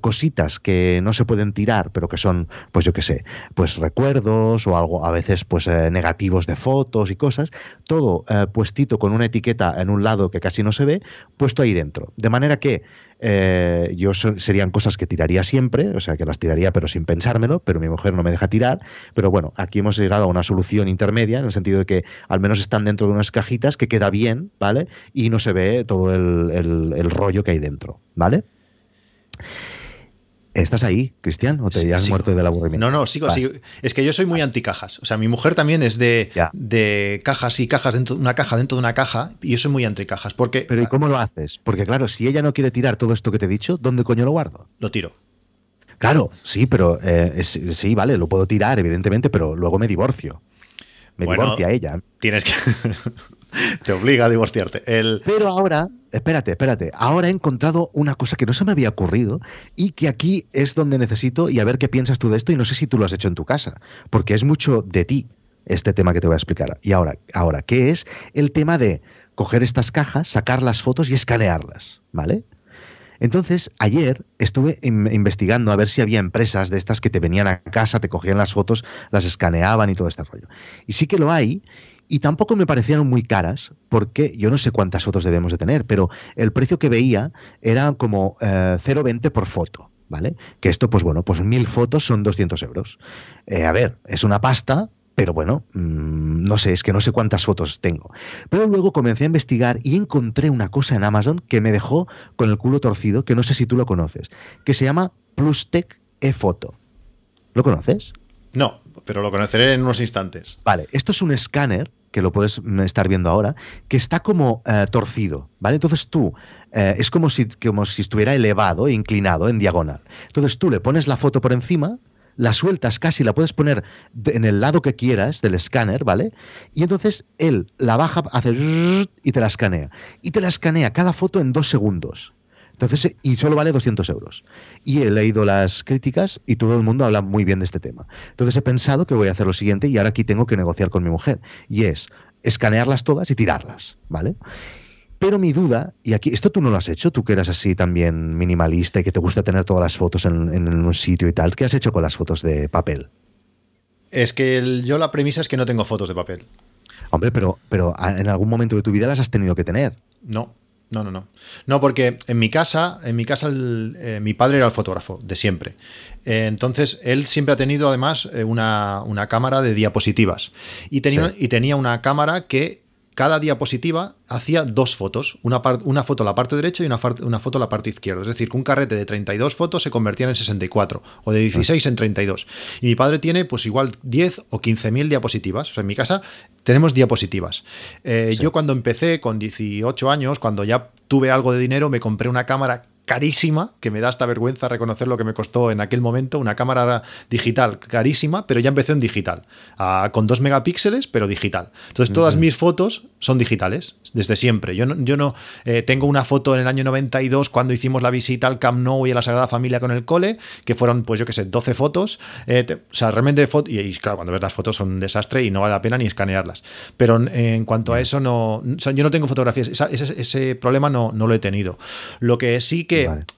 cositas que no se pueden tirar, pero que son, pues yo qué sé, pues recuerdos o algo, a veces pues negativos de fotos y cosas, todo eh, puestito con una etiqueta en un lado que casi no se ve, puesto ahí dentro. De manera que eh, yo serían cosas que tiraría siempre, o sea, que las tiraría pero sin pensármelo, pero mi mujer no me deja tirar. Pero bueno, aquí hemos llegado a una solución intermedia, en el sentido de que al menos están dentro de unas cajitas que queda bien, ¿vale? Y no se ve todo el, el rollo que hay dentro, ¿vale? ¿Estás ahí, Cristian? ¿O te has muerto del aburrimiento? No, no, sigo, sigo. Es que yo soy muy anti cajas. O sea, mi mujer también es de, de cajas y cajas dentro de una caja dentro de una caja. Y yo soy muy anti cajas. Porque, Pero ¿y cómo lo haces? Porque, claro, si ella no quiere tirar todo esto que te he dicho, ¿dónde coño lo guardo? Lo tiro. Claro, sí, pero eh, sí, vale, lo puedo tirar, evidentemente, pero luego me divorcio. Me divorcia ella. Tienes que. (laughs) (laughs) Te obliga a divorciarte. Pero ahora, espérate, espérate. Ahora he encontrado una cosa que no se me había ocurrido y que aquí es donde necesito y a ver qué piensas tú de esto y no sé si tú lo has hecho en tu casa, porque es mucho de ti este tema que te voy a explicar. Y ahora, ahora, ¿qué es el tema de coger estas cajas, sacar las fotos y escanearlas? ¿Vale? Entonces, ayer estuve investigando a ver si había empresas de estas que te venían a casa, te cogían las fotos, las escaneaban y todo este rollo. Y sí que lo hay, y tampoco me parecieron muy caras, porque yo no sé cuántas fotos debemos de tener, pero el precio que veía era como 0,20 eh, por foto. ¿Vale? Que esto, pues bueno, pues mil fotos son 200 euros. Eh, a ver, es una pasta, pero bueno, mm, no sé, es que no sé cuántas fotos tengo. Pero luego comencé a investigar y encontré una cosa en Amazon que me dejó con el culo torcido, que no sé si tú lo conoces, que se llama Plustec eFoto. ¿Lo conoces? No, pero lo conoceré en unos instantes. Vale, esto es un escáner que lo puedes estar viendo ahora, que está como eh, torcido, ¿vale? Entonces tú, eh, es como si, como si estuviera elevado e inclinado en diagonal. Entonces tú le pones la foto por encima, la sueltas casi, la puedes poner en el lado que quieras del escáner, ¿vale? Y entonces él la baja, hace y te la escanea. Y te la escanea cada foto en dos segundos. Entonces, y solo vale 200 euros. Y he leído las críticas y todo el mundo habla muy bien de este tema. Entonces he pensado que voy a hacer lo siguiente y ahora aquí tengo que negociar con mi mujer. Y es escanearlas todas y tirarlas, ¿vale? Pero mi duda, y aquí, esto tú no lo has hecho, tú que eras así también minimalista y que te gusta tener todas las fotos en, un sitio y tal, ¿qué has hecho con las fotos de papel? Es que yo la premisa es que no tengo fotos de papel. Hombre, pero, pero en algún momento de tu vida las has tenido que tener. No. No, no, no. No, porque en mi casa, en mi casa, eh, mi padre era el fotógrafo de siempre. Eh, entonces, él siempre ha tenido además eh, una, cámara de diapositivas. Y tenía, y tenía una cámara que cada diapositiva hacía dos fotos, una, una foto a la parte derecha y una, una, foto a la parte izquierda. Es decir, que un carrete de 32 fotos se convertía en 64 o de 16 en 32. Y mi padre tiene pues igual 10 o 15 mil diapositivas. O sea, en mi casa tenemos diapositivas. Eh, yo cuando empecé con 18 años, cuando ya tuve algo de dinero, me compré una cámara carísima, que me da hasta vergüenza reconocer lo que me costó en aquel momento, una cámara digital carísima, pero ya empecé en digital, con dos megapíxeles, pero digital. Entonces todas mis fotos son digitales, desde siempre. Yo no, yo no eh, tengo una foto en el año 92 cuando hicimos la visita al Camp Nou y a la Sagrada Familia con el cole, que fueron, pues yo qué sé, 12 fotos. Eh, o sea, realmente, y, y, claro, cuando ves las fotos son un desastre y no vale la pena ni escanearlas. Pero en cuanto a eso, no, yo no tengo fotografías, ese, ese, problema no, no lo he tenido. Lo que sí que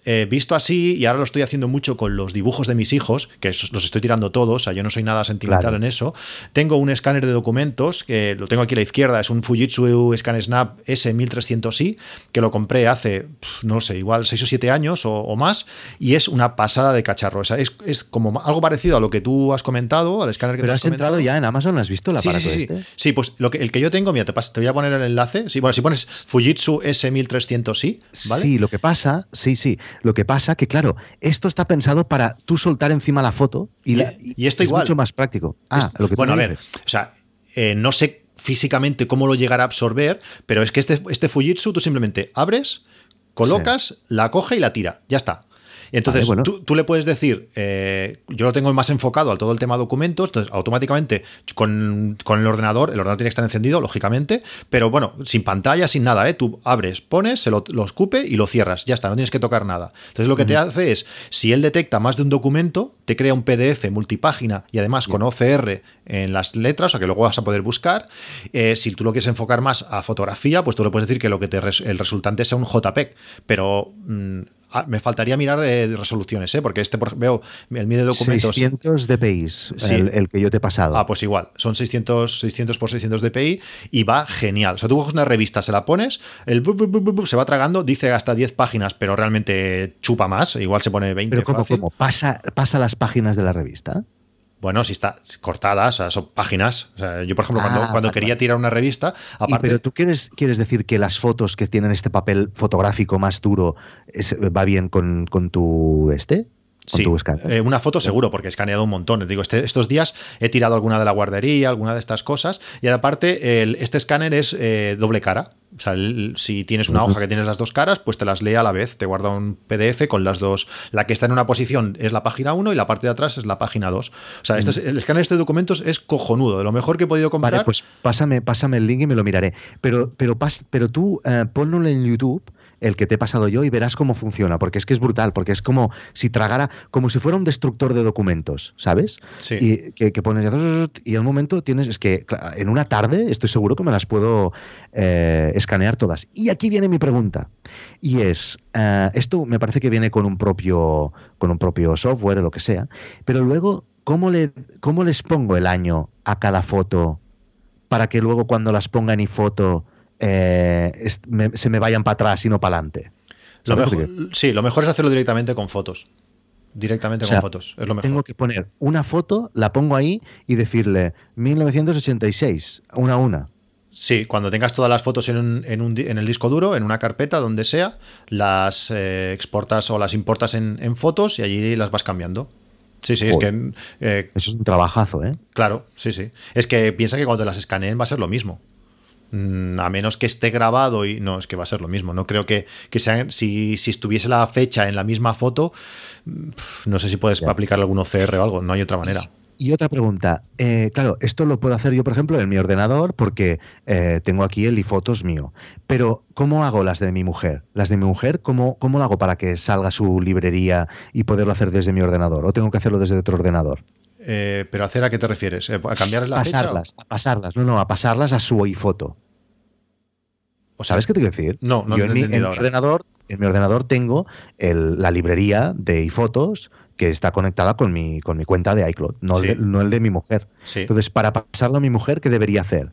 he visto así, y ahora lo estoy haciendo mucho con los dibujos de mis hijos, que los estoy tirando todos, o sea, yo no soy nada sentimental en eso. Tengo un escáner de documentos, que lo tengo aquí a la izquierda, es un Fujitsu ScanSnap S1300i, que lo compré hace, no sé, igual 6 o 7 años o, más, y es una pasada de cacharro. O sea, es, es, como algo parecido a lo que tú has comentado, al escáner que Pero tú has, entrado ya en Amazon, ¿has visto la sí, sí, sí, este? sí, pues lo que, el que yo tengo, mira, te, te voy a poner el enlace. Sí, bueno, si pones Fujitsu S1300i, ¿vale? Sí, lo que pasa, sí, sí. Lo que pasa que, claro, esto está pensado para tú soltar encima la foto y, y, esto es igual. mucho más práctico. Ah, lo que Bueno, a ver, o sea, eh, no sé físicamente cómo lo llegará a absorber, pero es que este, este Fujitsu tú simplemente abres, colocas, sí. la coge y la tira. Ya está. Entonces, vale, bueno. tú, tú, le puedes decir, eh, yo lo tengo más enfocado a todo el tema documentos, entonces automáticamente con, con, el ordenador, el ordenador tiene que estar encendido, lógicamente, pero bueno, sin pantalla, sin nada, ¿eh? tú abres, pones, se lo, lo, escupe y lo cierras, ya está, no tienes que tocar nada. Entonces lo que uh -huh. te hace es, si él detecta más de un documento, te crea un PDF multipágina y además con OCR en las letras, o sea que luego vas a poder buscar. Eh, si tú lo quieres enfocar más a fotografía, pues tú le puedes decir que lo que te res el resultante sea un JPEG, pero mmm, Ah, me faltaría mirar eh, resoluciones, ¿eh? porque este por, veo el mío de documentos. 600 dpi, sí. el, el, que yo te he pasado. Ah, pues igual, son 600, 600 por 600 dpi y va genial. O sea, tú coges una revista, se la pones, el bu, bu, bu, se va tragando, dice hasta 10 páginas, pero realmente chupa más, igual se pone 20. Pero ¿cómo, fácil. cómo? ¿Pasa, ¿Pasa las páginas de la revista? Bueno, si está cortadas, o sea, son páginas. O sea, yo, por ejemplo, cuando, Ah, cuando vale, quería vale. tirar una revista, aparte. pero tú quieres, quieres decir que las fotos que tienen este papel fotográfico más duro es- va bien con, con tu este? Sí, eh, una foto seguro, porque he escaneado un montón. Digo, este- estos días he tirado alguna de la guardería, alguna de estas cosas, y aparte, el- este escáner es eh, doble cara. O sea, si tienes una hoja que tienes las dos caras, pues te las lee a la vez. Te guarda un PDF con las dos. La que está en una posición es la página 1 y la parte de atrás es la página 2. O sea, este es- el escáner este de documentos es cojonudo, de lo mejor que he podido comprar. Vale, pues pásame, pásame el link y me lo miraré. Pero, pero, pero tú eh, ponlo en YouTube, el que te he pasado yo, y verás cómo funciona, porque es que es brutal, porque es como si tragara, como si fuera un destructor de documentos, ¿sabes? Sí. Y que, que pones y al momento tienes, es que en una tarde estoy seguro que me las puedo eh, escanear todas. Y aquí viene mi pregunta, y es, eh, esto me parece que viene con un propio, con un propio software o lo que sea, pero luego, ¿cómo, le, ¿cómo les pongo el año a cada foto para que luego cuando las ponga en iFoto eh, me- se me vayan para atrás y no para adelante? Lo mejor, sí, lo mejor es hacerlo directamente con fotos. Directamente O sea, con fotos. Es lo mejor. Tengo que poner una foto, la pongo ahí y decirle 1986, una a una. Sí, cuando tengas todas las fotos en, un- en, un di- en el disco duro, en una carpeta, donde sea, las eh, exportas o las importas en, en fotos y allí las vas cambiando. Sí, sí, es que, eh, Eso es un trabajazo, ¿eh? claro, sí, sí. Es que piensa que cuando te las escaneen va a ser lo mismo. Mm, A menos que esté grabado y no, es que va a ser lo mismo. No creo que, que sean, si, si estuviese la fecha en la misma foto, mm, no sé si puedes Ya. aplicar algún OCR o algo, no hay otra manera. Y otra pregunta, eh, claro, esto lo puedo hacer yo, por ejemplo, en mi ordenador porque eh, tengo aquí el iFotos mío. Pero, ¿cómo hago las de mi mujer? Las de mi mujer, ¿cómo, ¿cómo lo hago para que salga su librería y poderlo hacer desde mi ordenador? ¿O tengo que hacerlo desde otro ordenador? Eh, pero hacer a qué te refieres? ¿A cambiar la fecha? pasarlas, a pasarlas, no, no, a pasarlas a su iFoto. O ¿Sabes qué te quiero decir? No, no Yo en mi, en mi ordenador, en mi ordenador tengo el- la librería de iFotos que está conectada con mi, con mi cuenta de iCloud, no, Sí. el, de, no el de mi mujer. Sí. Entonces, para pasarlo a mi mujer, ¿qué debería hacer?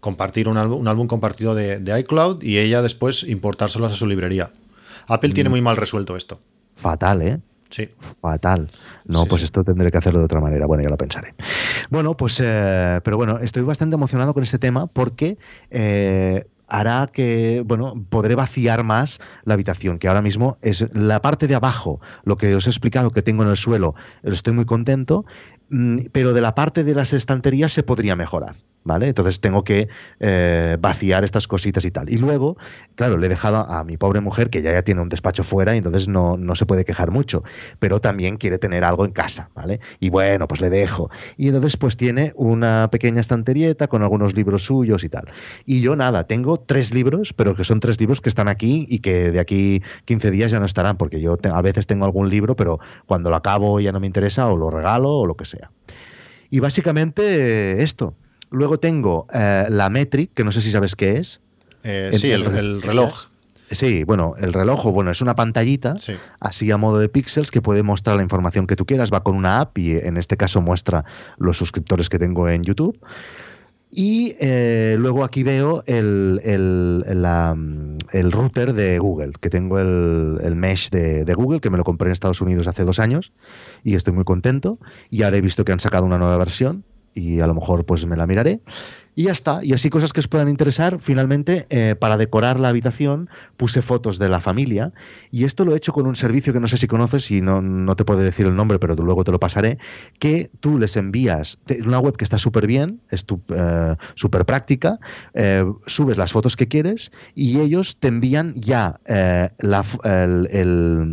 compartir un álbum, un álbum compartido de, de iCloud y ella después importárselos a su librería. Apple tiene Mm. muy mal resuelto esto. Fatal, ¿eh? Sí. Fatal. No, Sí, pues sí. esto tendré que hacerlo de otra manera. Bueno, ya lo pensaré. Bueno, pues, eh, pero bueno, estoy bastante emocionado con este tema porque eh, hará que, bueno, podré vaciar más la habitación, que ahora mismo es la parte de abajo, lo que os he explicado que tengo en el suelo, estoy muy contento, mm, pero de la parte de las estanterías se podría mejorar. ¿Vale? Entonces tengo que eh, vaciar estas cositas y tal. Y luego, claro, le he dejado a mi pobre mujer, que ya, ya tiene un despacho fuera, y entonces no, no se puede quejar mucho, pero también quiere tener algo en casa, ¿vale? Y bueno, pues le dejo. Y entonces pues tiene una pequeña estanterieta con algunos libros suyos y tal. Y yo nada, tengo tres libros, pero que son tres libros que están aquí y que de aquí 15 días ya no estarán, porque yo a veces tengo algún libro, pero cuando lo acabo ya no me interesa o lo regalo o lo que sea. Y básicamente esto. Luego tengo eh, la Metric, que no sé si sabes qué es. Eh, sí, el, reloj. Sí, bueno, el reloj, bueno, es una pantallita, así a modo de píxeles, que puede mostrar la información que tú quieras. Va con una app y en este caso muestra los suscriptores que tengo en YouTube. Y eh, luego aquí veo el, el, router de Google, que tengo el, mesh de, de, Google, que me lo compré en Estados Unidos hace dos años y estoy muy contento. Y ahora he visto que han sacado una nueva versión y a lo mejor pues me la miraré. Y ya está. Y así cosas que os puedan interesar. Finalmente, eh, para decorar la habitación, puse fotos de la familia. Y esto lo he hecho con un servicio que no sé si conoces y no, no te puedo decir el nombre, pero luego te lo pasaré. Que tú les envías una web que está súper bien, es eh, súper práctica. Eh, subes las fotos que quieres y ellos te envían ya la,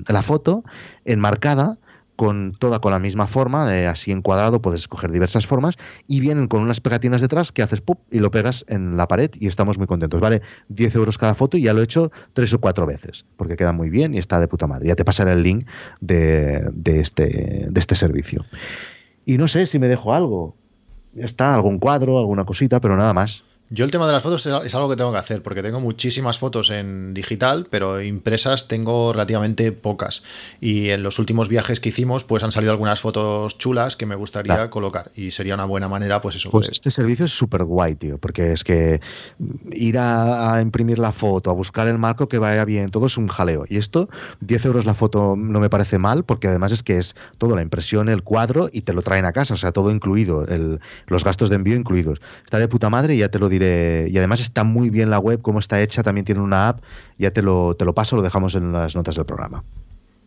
la foto enmarcada con toda con la misma forma, de así encuadrado, puedes escoger diversas formas y vienen con unas pegatinas detrás que haces pop y lo pegas en la pared y estamos muy contentos. Vale 10 euros cada foto y ya lo he hecho tres o cuatro veces porque queda muy bien y está de puta madre. Ya te pasaré el link de, de este, de este servicio. Y no sé si me dejo algo. Está algún cuadro, alguna cosita, pero nada más. Yo el tema de las fotos es algo que tengo que hacer, porque tengo muchísimas fotos en digital, pero impresas tengo relativamente pocas. Y en los últimos viajes que hicimos, pues han salido algunas fotos chulas que me gustaría colocar. Y sería una buena manera, pues eso. Pues, este servicio es súper guay, tío, porque es que ir a, imprimir la foto, a buscar el marco que vaya bien, todo es un jaleo. Y esto, 10 euros la foto no me parece mal, porque además es que es todo la impresión, el cuadro y te lo traen a casa, o sea, todo incluido, los gastos de envío incluidos. Está de puta madre y ya te lo y además está muy bien la web, como está hecha, también tiene una app, ya te lo, te lo paso, lo dejamos en las notas del programa.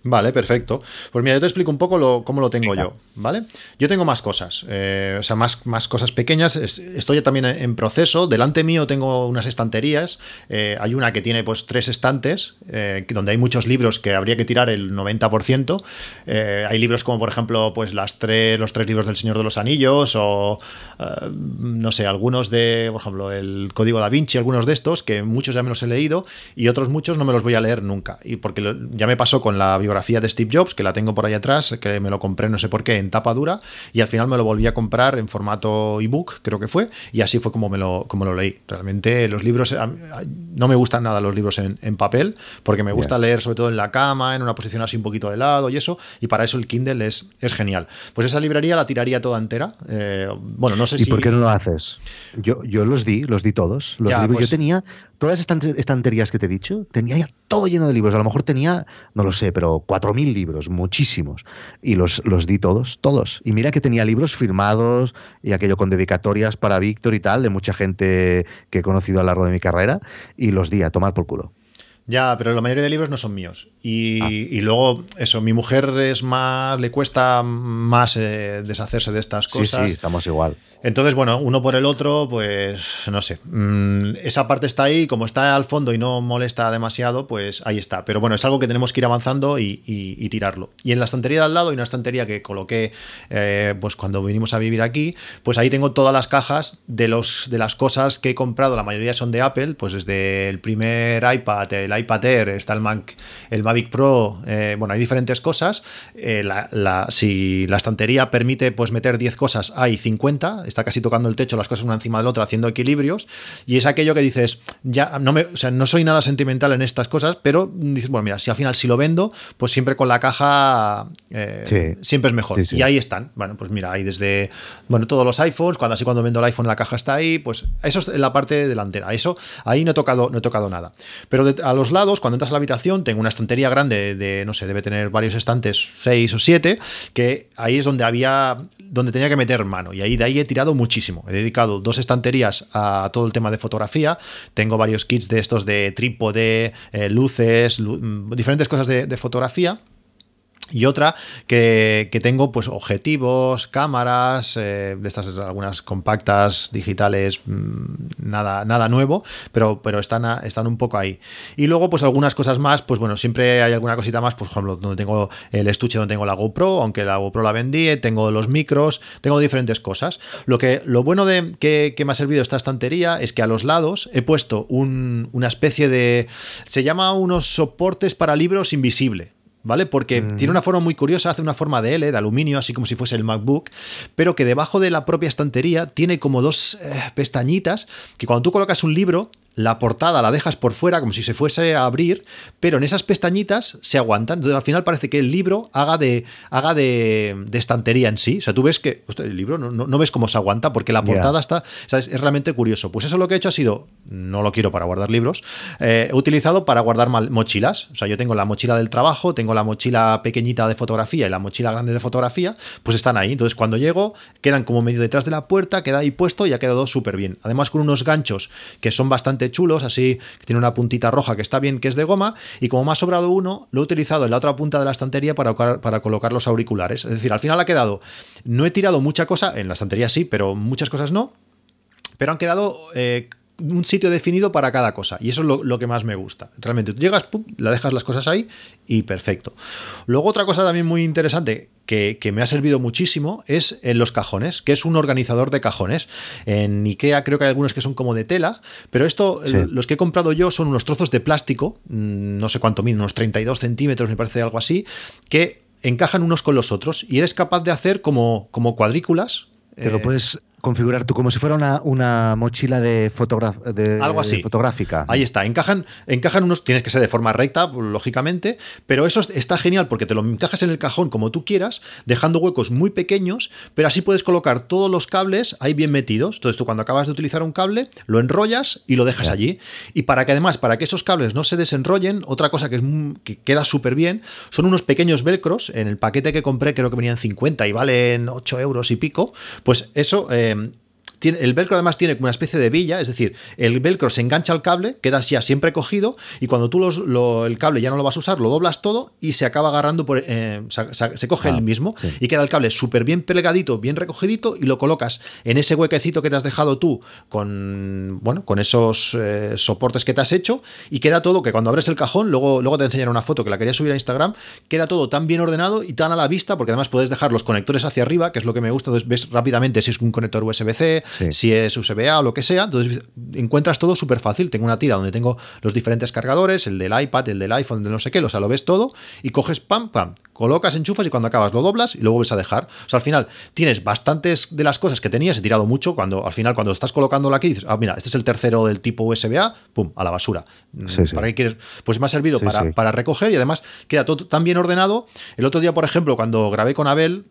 Vale, perfecto. Pues mira, yo te explico un poco lo, cómo lo tengo yo, ¿vale? Yo tengo más cosas, eh, o sea, más, más cosas pequeñas. estoy también en proceso. Delante mío tengo unas estanterías. Eh, hay una que tiene pues tres estantes, eh, donde hay muchos libros que habría que tirar el 90%. hay libros como, por ejemplo, pues las tres, los tres libros del Señor de los Anillos o, no sé, algunos de, por ejemplo, el Código da Vinci, algunos de estos, que muchos ya me los he leído y otros muchos no me los voy a leer nunca. Y porque ya me pasó con la biografía de Steve Jobs, que la tengo por ahí atrás, que me lo compré no sé por qué en tapa dura, y al final me lo volví a comprar en formato ebook, creo que fue, y así fue como, me lo, como lo leí. Realmente los libros, no me gustan nada los libros en, papel, porque me gusta leer sobre todo en la cama, en una posición así un poquito de lado y eso, y para eso el Kindle es, es genial. Pues esa librería la tiraría toda entera. Eh, bueno, no sé ¿Y si... por qué no lo haces? Yo, yo los di, los di todos. Los Yo pues tenía todas estas estanterías que te he dicho, tenía ya todo lleno de libros. A lo mejor tenía, no lo sé, pero 4.000 libros, muchísimos. Y los, los di todos, todos. Y mira que tenía libros firmados y aquello con dedicatorias para Víctor y tal, de mucha gente que he conocido a lo largo de mi carrera, y los di a tomar por culo. Ya, pero la mayoría de libros no son míos. Y, ah. y luego, eso, mi mujer es más, le cuesta más eh, deshacerse de estas cosas. Sí, sí, estamos igual. Entonces, bueno, uno por el otro, pues no sé. Mm, esa parte está ahí, como está al fondo y no molesta demasiado, pues ahí está. Pero bueno, es algo que tenemos que ir avanzando y, tirarlo. Y en la estantería de al lado hay una estantería que coloqué eh, pues cuando vinimos a vivir aquí, pues ahí tengo todas las cajas de, los, de las cosas que he comprado. La mayoría son de Apple, pues desde el primer iPad, el iPad Air, está el, Mac, el Mavic Pro, eh, bueno, hay diferentes cosas. Eh, la, si la estantería permite pues meter 10 cosas, hay 50 está casi tocando el techo, las cosas una encima de la otra, haciendo equilibrios, y es aquello que dices, ya no me, o sea, no soy nada sentimental en estas cosas, pero dices, bueno, mira, si al final si lo vendo, pues siempre con la caja eh, siempre es mejor. Y ahí están. Bueno, pues mira, hay desde, bueno, todos los iPhones, cuando así cuando vendo el iPhone la caja está ahí, pues eso es la parte delantera. Eso, ahí no he tocado, no he tocado nada. Pero a los lados, cuando entras a la habitación, tengo una estantería grande de, no sé, debe tener varios estantes, seis o siete, que ahí es donde había, donde tenía que meter mano. Y ahí de ahí he tirado muchísimo. He dedicado dos estanterías a todo el tema de fotografía. Tengo varios kits de estos de trípode, eh, luces, mm, diferentes cosas de, fotografía. Y otra que, tengo pues objetivos, cámaras, eh, de estas algunas compactas digitales, mm, nada, nada nuevo, pero, pero están, están un poco ahí. Y luego pues algunas cosas más, pues bueno, siempre hay alguna cosita más, pues por ejemplo, donde tengo el estuche donde tengo la GoPro, aunque la GoPro la vendí, tengo los micros, tengo diferentes cosas. Lo, que, lo bueno de que, me ha servido esta estantería es que a los lados he puesto una especie de... se llama unos soportes para libros invisible. ¿Vale? Porque tiene una forma muy curiosa, hace una forma de L, de aluminio, así como si fuese el MacBook, pero que debajo de la propia estantería tiene como dos eh, pestañitas que cuando tú colocas un libro, la portada la dejas por fuera como si se fuese a abrir, pero en esas pestañitas se aguantan. Entonces al final parece que el libro haga de, haga de, estantería en sí. O sea, tú ves que el libro no, ves cómo se aguanta porque la portada está. es, realmente curioso. Pues eso lo que he hecho ha sido, no lo quiero para guardar libros, eh, he utilizado para guardar mochilas. O sea, yo tengo la mochila del trabajo, tengo la mochila pequeñita de fotografía y la mochila grande de fotografía, pues están ahí. Entonces cuando llego, quedan como medio detrás de la puerta, queda ahí puesto y ha quedado súper bien. Además con unos ganchos que son bastante chulos, así que tiene una puntita roja que está bien, que es de goma, y como me ha sobrado uno, lo he utilizado en la otra punta de la estantería para, para colocar los auriculares. Es decir, al final ha quedado, no he tirado mucha cosa, en la estantería sí, pero muchas cosas no, pero han quedado eh, un sitio definido para cada cosa. Y eso es lo, que más me gusta. Realmente tú llegas, la dejas las cosas ahí y perfecto. Luego otra cosa también muy interesante que, me ha servido muchísimo es en los cajones, que es un organizador de cajones. En Ikea creo que hay algunos que son como de tela, pero esto, los que he comprado yo son unos trozos de plástico, mm, no sé cuánto miden, unos 32 centímetros, me parece algo así, que encajan unos con los otros y eres capaz de hacer como, como cuadrículas. Te lo eh, puedes configurar tú como si fuera una, una mochila de, de algo así fotográfica. Ahí está, encajan, encajan unos, tienes que ser de forma recta, lógicamente, pero eso está genial porque te lo encajas en el cajón como tú quieras, dejando huecos muy pequeños, pero así puedes colocar todos los cables ahí bien metidos. Entonces tú cuando acabas de utilizar un cable, lo enrollas y lo dejas allí. Y para que además, para que esos cables no se desenrollen, otra cosa que, es, que queda súper bien, son unos pequeños velcros. En el paquete que compré creo que venían 50 y valen 8 euros y pico. Pues eso... Eh, eh, el velcro además tiene una especie de villa, es decir, el velcro se engancha al cable, queda ya siempre cogido y cuando tú el cable ya no lo vas a usar, lo doblas todo y se acaba agarrando, por, eh, se, coge el mismo y queda el cable súper bien plegadito, bien recogidito y lo colocas en ese huequecito que te has dejado tú con, bueno, con esos eh, soportes que te has hecho y queda todo que cuando abres el cajón, luego, luego te enseñaré una foto que la quería subir a Instagram, queda todo tan bien ordenado y tan a la vista porque además puedes dejar los conectores hacia arriba, que es lo que me gusta, entonces ves rápidamente si es un conector USB-C, si es USB-A o lo que sea. Entonces encuentras todo súper fácil. Tengo una tira donde tengo los diferentes cargadores, el del iPad, el del iPhone, de no sé qué, o sea, lo ves todo y coges pam, pam, colocas, enchufas y cuando acabas lo doblas y luego vuelves a dejar. O sea, al final tienes bastantes de las cosas que tenías, he tirado mucho, cuando al final cuando estás colocándolo aquí dices, ah, mira, este es el tercero del tipo USB-A, pum, a la basura. ¿Para qué quieres? Pues me ha servido para, para recoger y además queda todo tan bien ordenado. El otro día, por ejemplo, cuando grabé con Abel,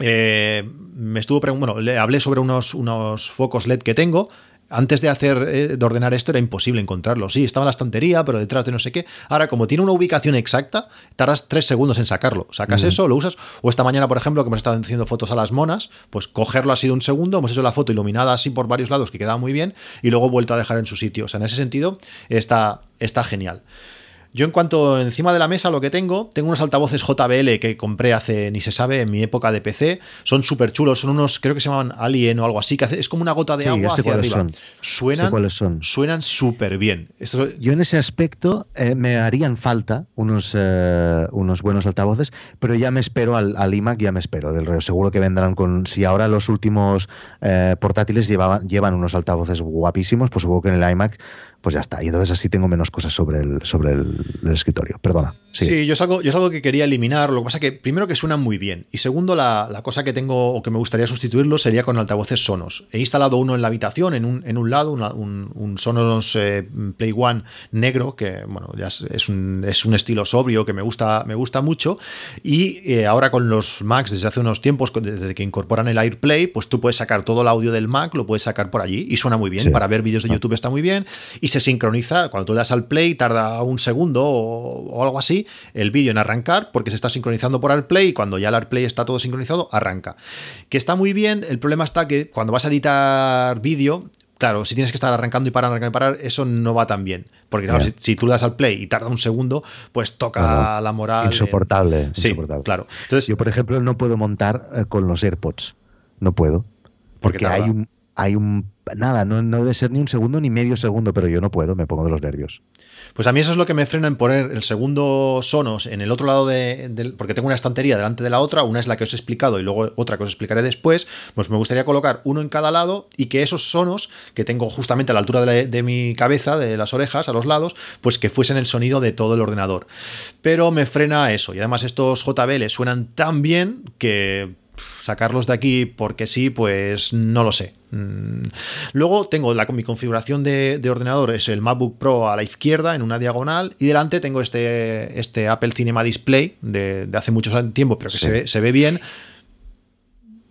eh, me estuvo bueno, le hablé sobre unos, unos focos LED que tengo. Antes de hacer, eh, de ordenar esto era imposible encontrarlo. Sí, estaba en la estantería, pero detrás de no sé qué. Ahora, como tiene una ubicación exacta, tardas tres segundos en sacarlo. Sacas eso, lo usas. O esta mañana, por ejemplo, que hemos estado haciendo fotos a las monas, pues cogerlo ha sido un segundo. Hemos hecho la foto iluminada así por varios lados, que quedaba muy bien, y luego vuelto a dejar en su sitio. O sea, en ese sentido, está, está genial. Yo en cuanto encima de la mesa lo que tengo, tengo unos altavoces JBL que compré hace, ni se sabe, en mi época de PC. Son súper chulos, son unos, creo que se llaman Alien o algo así, que es como una gota de agua hacia arriba. Suenan, son. suenan súper bien. Yo en ese aspecto eh, me harían falta unos, eh, unos buenos altavoces, pero ya me espero al, al, iMac, ya me espero. Del reo. Seguro que vendrán con, si ahora los últimos eh, portátiles llevaban, llevan unos altavoces guapísimos, pues supongo que en el iMac pues ya está. Y entonces así tengo menos cosas sobre el, sobre el, escritorio. Perdona. Sí, yo, es algo, yo es algo que quería eliminar. Lo que pasa es que, primero, que suenan muy bien. Y segundo, la, cosa que tengo o que me gustaría sustituirlo sería con altavoces Sonos. He instalado uno en la habitación, en un, en un lado, un, Sonos eh, Play One negro, que bueno, ya es, un, es un estilo sobrio que me gusta, me gusta mucho. Y eh, ahora con los Macs, desde hace unos tiempos, desde que incorporan el AirPlay, pues tú puedes sacar todo el audio del Mac, lo puedes sacar por allí y suena muy bien. Para ver vídeos de YouTube está muy bien. Y se sincroniza, cuando tú le das al play, tarda un segundo o, algo así, el vídeo en arrancar, porque se está sincronizando por el play y cuando ya el AirPlay está todo sincronizado, arranca. Que está muy bien, el problema está que cuando vas a editar vídeo, claro, si tienes que estar arrancando y parar, arrancando y parar, eso no va tan bien. Porque claro, si, si tú le das al play y tarda un segundo, pues toca la moral. en- Insoportable. Sí, insoportable. claro. Entonces, Yo, por ejemplo, no puedo montar eh, con los AirPods. No puedo. ¿Por qué Porque hay un, hay un. Nada, no, no debe ser ni un segundo ni medio segundo, pero yo no puedo, me pongo de los nervios. Pues a mí eso es lo que me frena en poner el segundo Sonos en el otro lado de, porque tengo una estantería delante de la otra, una es la que os he explicado y luego otra que os explicaré después, pues me gustaría colocar uno en cada lado y que esos Sonos que tengo justamente a la altura de, de mi cabeza, de las orejas, a los lados, pues que fuesen el sonido de todo el ordenador. Pero me frena eso y además estos JBL suenan tan bien que sacarlos de aquí porque sí, pues no lo sé. Mm. Luego tengo la, mi configuración de, de ordenador, es el MacBook Pro a la izquierda en una diagonal y delante tengo este, este Apple Cinema Display de, de hace mucho tiempo, pero que Sí. se, ve, se ve bien.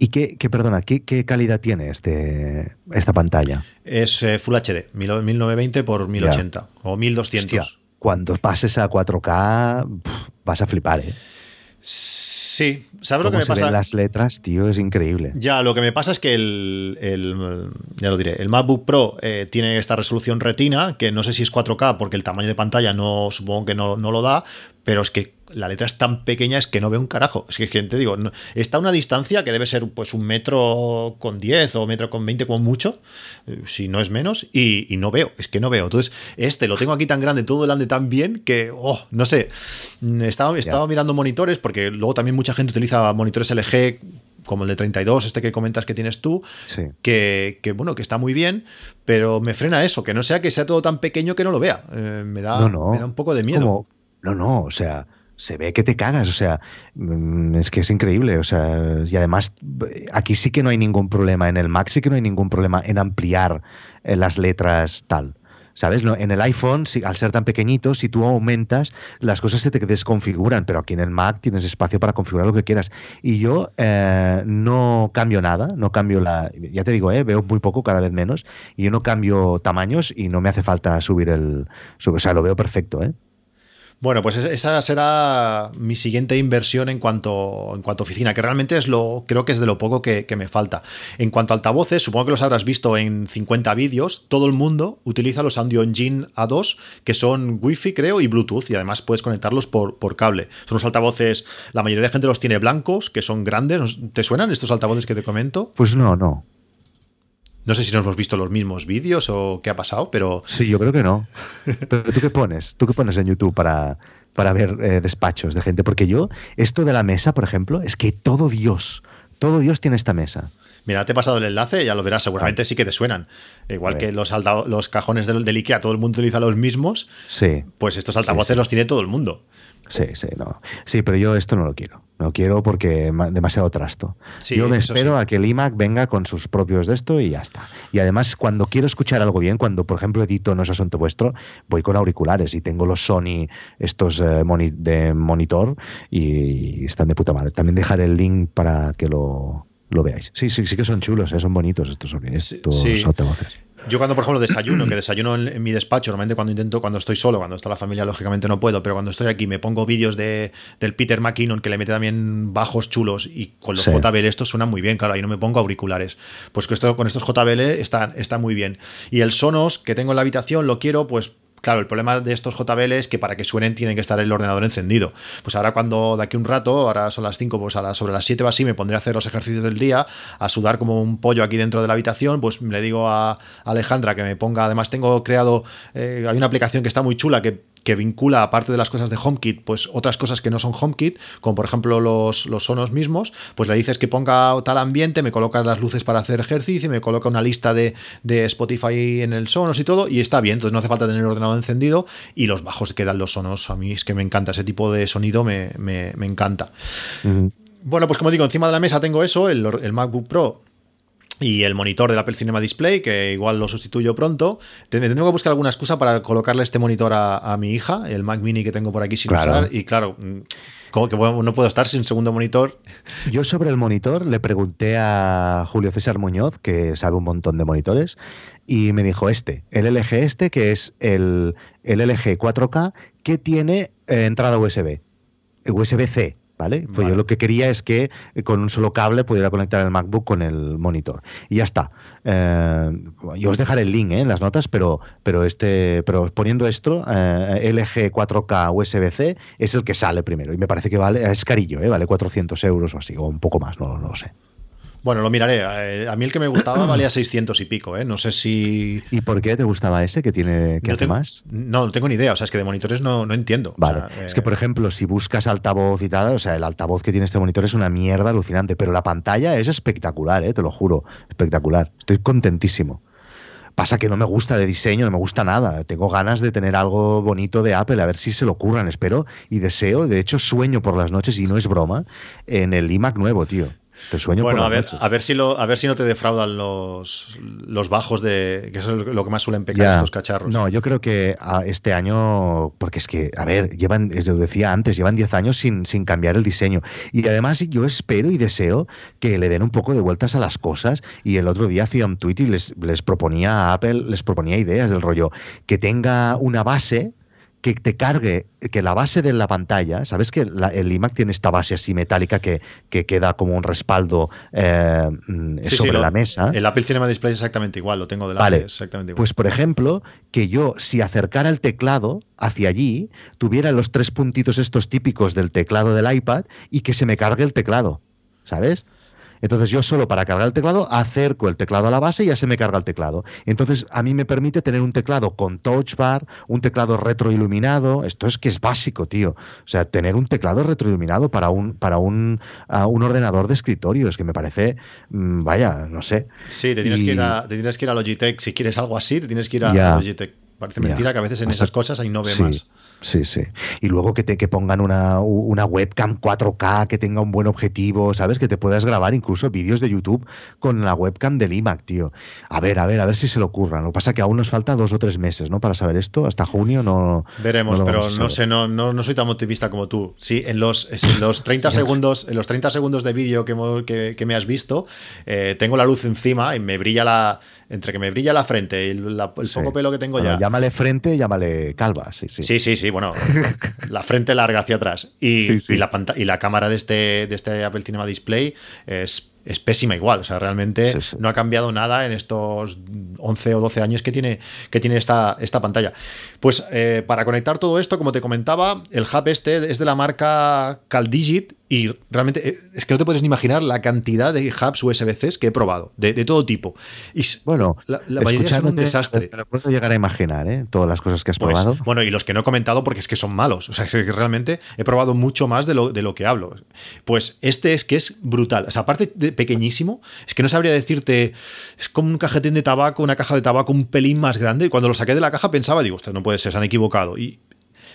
¿Y qué, qué perdona, qué, qué calidad tiene este, esta pantalla? Es eh, Full HD, 1920 por 1080 o 1200. Hostia, cuando pases a 4K, pf, vas a flipar, ¿eh? Sí, ¿sabes lo que me se pasa? ven las letras, tío, es increíble. Ya, lo que me pasa es que el, el- ya lo diré, el MacBook Pro eh, tiene esta resolución retina, que no sé si es 4K porque el tamaño de pantalla no supongo que no, no lo da, pero es que la letra es tan pequeña es que no veo un carajo. Es que, es que te digo, no- está a una distancia que debe ser pues un metro con 10 o metro con 20 como mucho, eh, si no es menos, y, y no veo, es que no veo. Entonces, este lo tengo aquí tan grande, todo delante tan bien que, oh, no sé, Mm, estaba, estaba mirando monitores porque luego también mucha gente utiliza monitores LG como el de 32, este que comentas que tienes tú, Sí. que, que, bueno, que está muy bien, pero me frena eso, que no sea que sea todo tan pequeño que no lo vea. Eh, me, da, No, no. me da un poco de miedo. Como- no, no, o sea, se ve que te cagas, o sea, mm, es que es increíble, o sea, y además aquí sí que no hay ningún problema, en el Mac sí que no hay ningún problema en ampliar eh, las letras tal. ¿Sabes? En el iPhone, al ser tan pequeñito, si tú aumentas, las cosas se te desconfiguran, pero aquí en el Mac tienes espacio para configurar lo que quieras. Y yo eh, no cambio nada, no cambio la... Ya te digo, eh, veo muy poco, cada vez menos, y yo no cambio tamaños y no me hace falta subir el... o sea, lo veo perfecto, ¿eh? Bueno, pues es- esa será mi siguiente inversión en cuanto, en cuanto a oficina, que realmente es lo, creo que es de lo poco que, que me falta. En cuanto a altavoces, supongo que los habrás visto en 50 vídeos, todo el mundo utiliza los Audio Engine A2, que son Wi-Fi, creo, y Bluetooth, y además puedes conectarlos por, por cable. Son unos altavoces, la mayoría de gente los tiene blancos, que son grandes. ¿Te suenan estos altavoces que te comento? Pues no, no. No sé si nos hemos visto los mismos vídeos o qué ha pasado, pero Sí, yo creo que no. Pero tú qué pones, tú qué pones en YouTube para, para ver eh, despachos de gente, porque yo, esto de la mesa, por ejemplo, es que todo Dios, todo Dios tiene esta mesa. Mira, te he pasado el enlace, ya lo verás, seguramente sí que te suenan. Igual que los, alta- los cajones del, del IKEA, todo el mundo utiliza los mismos, Sí, pues estos altavoces Sí, sí. los tiene todo el mundo. Sí, sí, no. Sí, pero yo esto no lo quiero. No quiero porque ma- demasiado trasto. Sí, yo me espero sí. a que el iMac venga con sus propios de esto y ya está. Y además, cuando quiero escuchar algo bien, cuando por ejemplo edito No es asunto vuestro, voy con auriculares y tengo los Sony estos eh, moni- de monitor y están de puta madre. También dejaré el link para que lo, lo veáis. Sí, sí, sí que son chulos, eh, son bonitos estos, estos sí. altavoces. Yo cuando, por ejemplo, desayuno, que desayuno en, en mi despacho, normalmente cuando intento, cuando estoy solo, cuando está la familia, lógicamente no puedo, pero cuando estoy aquí me pongo vídeos de, del Peter McKinnon que le mete también bajos chulos y con los Sí. JBL estos suenan muy bien, claro, ahí no me pongo auriculares. Pues con, esto, con estos JBL está, está muy bien. Y el Sonos que tengo en la habitación lo quiero, pues Claro, el problema de estos JBL es que para que suenen tienen que estar el ordenador encendido. Pues ahora cuando de aquí un rato, ahora son las 5, pues sobre las 7 o así me pondré a hacer los ejercicios del día, a sudar como un pollo aquí dentro de la habitación, pues le digo a Alejandra que me ponga, además tengo creado, eh, hay una aplicación que está muy chula que que vincula, aparte de las cosas de HomeKit, pues otras cosas que no son HomeKit, como por ejemplo los, los sonos mismos, pues le dices que ponga tal ambiente, me coloca las luces para hacer ejercicio, me coloca una lista de, de Spotify en el sonos y todo, y está bien, entonces no hace falta tener el ordenador encendido, y los bajos que dan los sonos, a mí es que me encanta, ese tipo de sonido me, me, me encanta. Bueno, pues como digo, encima de la mesa tengo eso, el, el MacBook Pro y el monitor del Apple Cinema Display, que igual lo sustituyo pronto. Te- Tendré que buscar alguna excusa para colocarle este monitor a, a mi hija, el Mac Mini que tengo por aquí sin Claro. usar. Y claro, mm, como que no puedo estar sin segundo monitor. (laughs) Yo sobre el monitor le pregunté a Julio César Muñoz, que sabe un montón de monitores, y me dijo este, el LG este, que es el, el LG 4K, que tiene eh, entrada USB, USB-C, ¿Vale? Pues Vale. yo lo que quería es que eh, con un solo cable pudiera conectar el MacBook con el monitor. Y ya está. Eh, yo os dejaré el link ¿eh? en las notas, pero, pero, este, pero poniendo esto, eh, LG 4K USB-C es el que sale primero. Y me parece que vale, es carillo, ¿eh? vale 400 euros o así, o un poco más, no, no lo sé. Bueno, lo miraré. Eh, A mí el que me gustaba (clears throat) valía 600 y pico, ¿eh? No sé si... ¿Y por qué te gustaba ese que tiene que no hace tengo, más? No, no tengo ni idea. O sea, es que de monitores no, no entiendo. O Vale. sea, Es que, eh, por ejemplo, si buscas altavoz y tal, o sea, el altavoz que tiene este monitor es una mierda alucinante, pero la pantalla es espectacular, ¿eh? te lo juro, espectacular. Estoy contentísimo. Pasa que no me gusta de diseño, no me gusta nada. Tengo ganas de tener algo bonito de Apple, a ver si se lo ocurran, espero y deseo. De hecho, sueño por las noches, y no es broma, en el iMac nuevo, tío. Te sueño Bueno, por a ver, noches. a ver si lo, a ver si no te defraudan los, los bajos de. que es lo que más suelen pecar Ya. estos cacharros. No, yo creo que a este año, porque es que, a ver, llevan, es lo decía antes, llevan 10 años sin, sin cambiar el diseño. Y además yo espero y deseo que le den un poco de vueltas a las cosas. Y el otro día hacía un tweet y les, les proponía a Apple, les proponía ideas del rollo, que tenga una base que te cargue, que la base de la pantalla, ¿sabes que la- el iMac tiene esta base así metálica que, que queda como un respaldo eh, mm, sí, sobre lo- la mesa? El Apple Cinema Display es exactamente igual, lo tengo delante. Vale, exactamente igual. Pues, por ejemplo, que yo, si acercara el teclado hacia allí, tuviera los tres puntitos estos típicos del teclado del iPad y que se me cargue el teclado, ¿sabes? Entonces yo solo para cargar el teclado acerco el teclado a la base y ya se me carga el teclado. Entonces a mí me permite tener un teclado con touch bar, un teclado retroiluminado. Esto es que es básico, tío. O sea, tener un teclado retroiluminado para un, para un, ah, un ordenador de escritorio es que me parece, mm, vaya, no sé. sí, te tienes, y- que ir a, te tienes que ir a Logitech. Si quieres algo así, te tienes que ir a. Logitech. Parece mentira que a veces en esas cosas ahí no ve sí, más. Sí, sí. Y luego que te que pongan una, una webcam 4K que tenga un buen objetivo, ¿sabes? Que te puedas grabar incluso vídeos de YouTube con la webcam del iMac, tío. A ver, a ver, a ver si se le ocurran. Lo que pasa es que aún nos falta dos o tres meses, ¿no? Para saber esto. Hasta junio no. Veremos, no lo pero no sé, no, no, no soy tan optimista como tú. Sí, en los, en los 30 (laughs) segundos, en los 30 segundos de vídeo que, que, que me has visto, eh, tengo la luz encima y me brilla la. Entre que me brilla la frente y la- el Sí. poco pelo que tengo Bueno, ya. Llámale frente, llámale calva, sí, sí. Sí, sí, sí, bueno, (laughs) la frente larga hacia atrás y, Sí, sí. y la, panta- y la cámara de este, de este Apple Cinema Display es, es pésima igual, o sea, realmente sí. no ha cambiado nada en estos 11 o 12 años que tiene, que tiene esta, esta pantalla. Pues eh, para conectar todo esto, como te comentaba, el hub este es de la marca CalDigit y realmente eh, es que no te puedes ni imaginar la cantidad de hubs USB-C que he probado, de, de todo tipo. Y Bueno, la, la mayoría son un desastre. Me lo puedo llegar a imaginar, ¿eh? Todas las cosas que has Pues, probado. bueno, y los que no he comentado porque es que son malos. O sea, es que realmente he probado mucho más de lo, de lo que hablo. Pues este es que es brutal. O sea, aparte de pequeñísimo, es que no sabría decirte, es como un cajetín de tabaco, una caja de tabaco un pelín más grande. Y cuando lo saqué de la caja pensaba, digo, esto no puede ser, se han equivocado. Y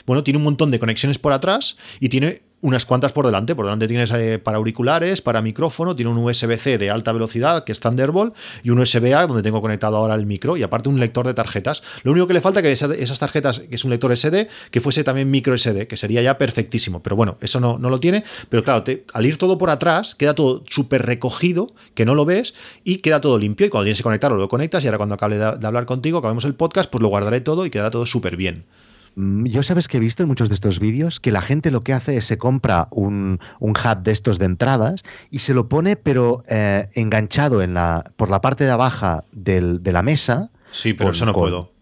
bueno, tiene un montón de conexiones por atrás y tiene unas cuantas por delante. Por delante tienes eh, para auriculares, para micrófono, tiene un USB-C de alta velocidad que es Thunderbolt y un USB-A donde tengo conectado ahora el micro y aparte un lector de tarjetas. Lo único que le falta que esa- esas tarjetas, que es un lector SD, que fuese también micro SD, que sería ya perfectísimo. Pero bueno, eso no, no lo tiene. Pero claro, al ir todo por atrás, queda todo súper recogido, que no lo ves y queda todo limpio. Y cuando tienes que conectarlo, lo conectas y ahora cuando acabe de hablar contigo, acabemos el podcast, pues lo guardaré todo y quedará todo súper bien. Mm, Yo sabes que he visto en muchos de estos vídeos que la gente lo que hace es se compra un, un hub de estos de entradas y se lo pone pero eh, enganchado en la, por la parte de abajo del- de la mesa. Sí, pero con- eso no con- puedo.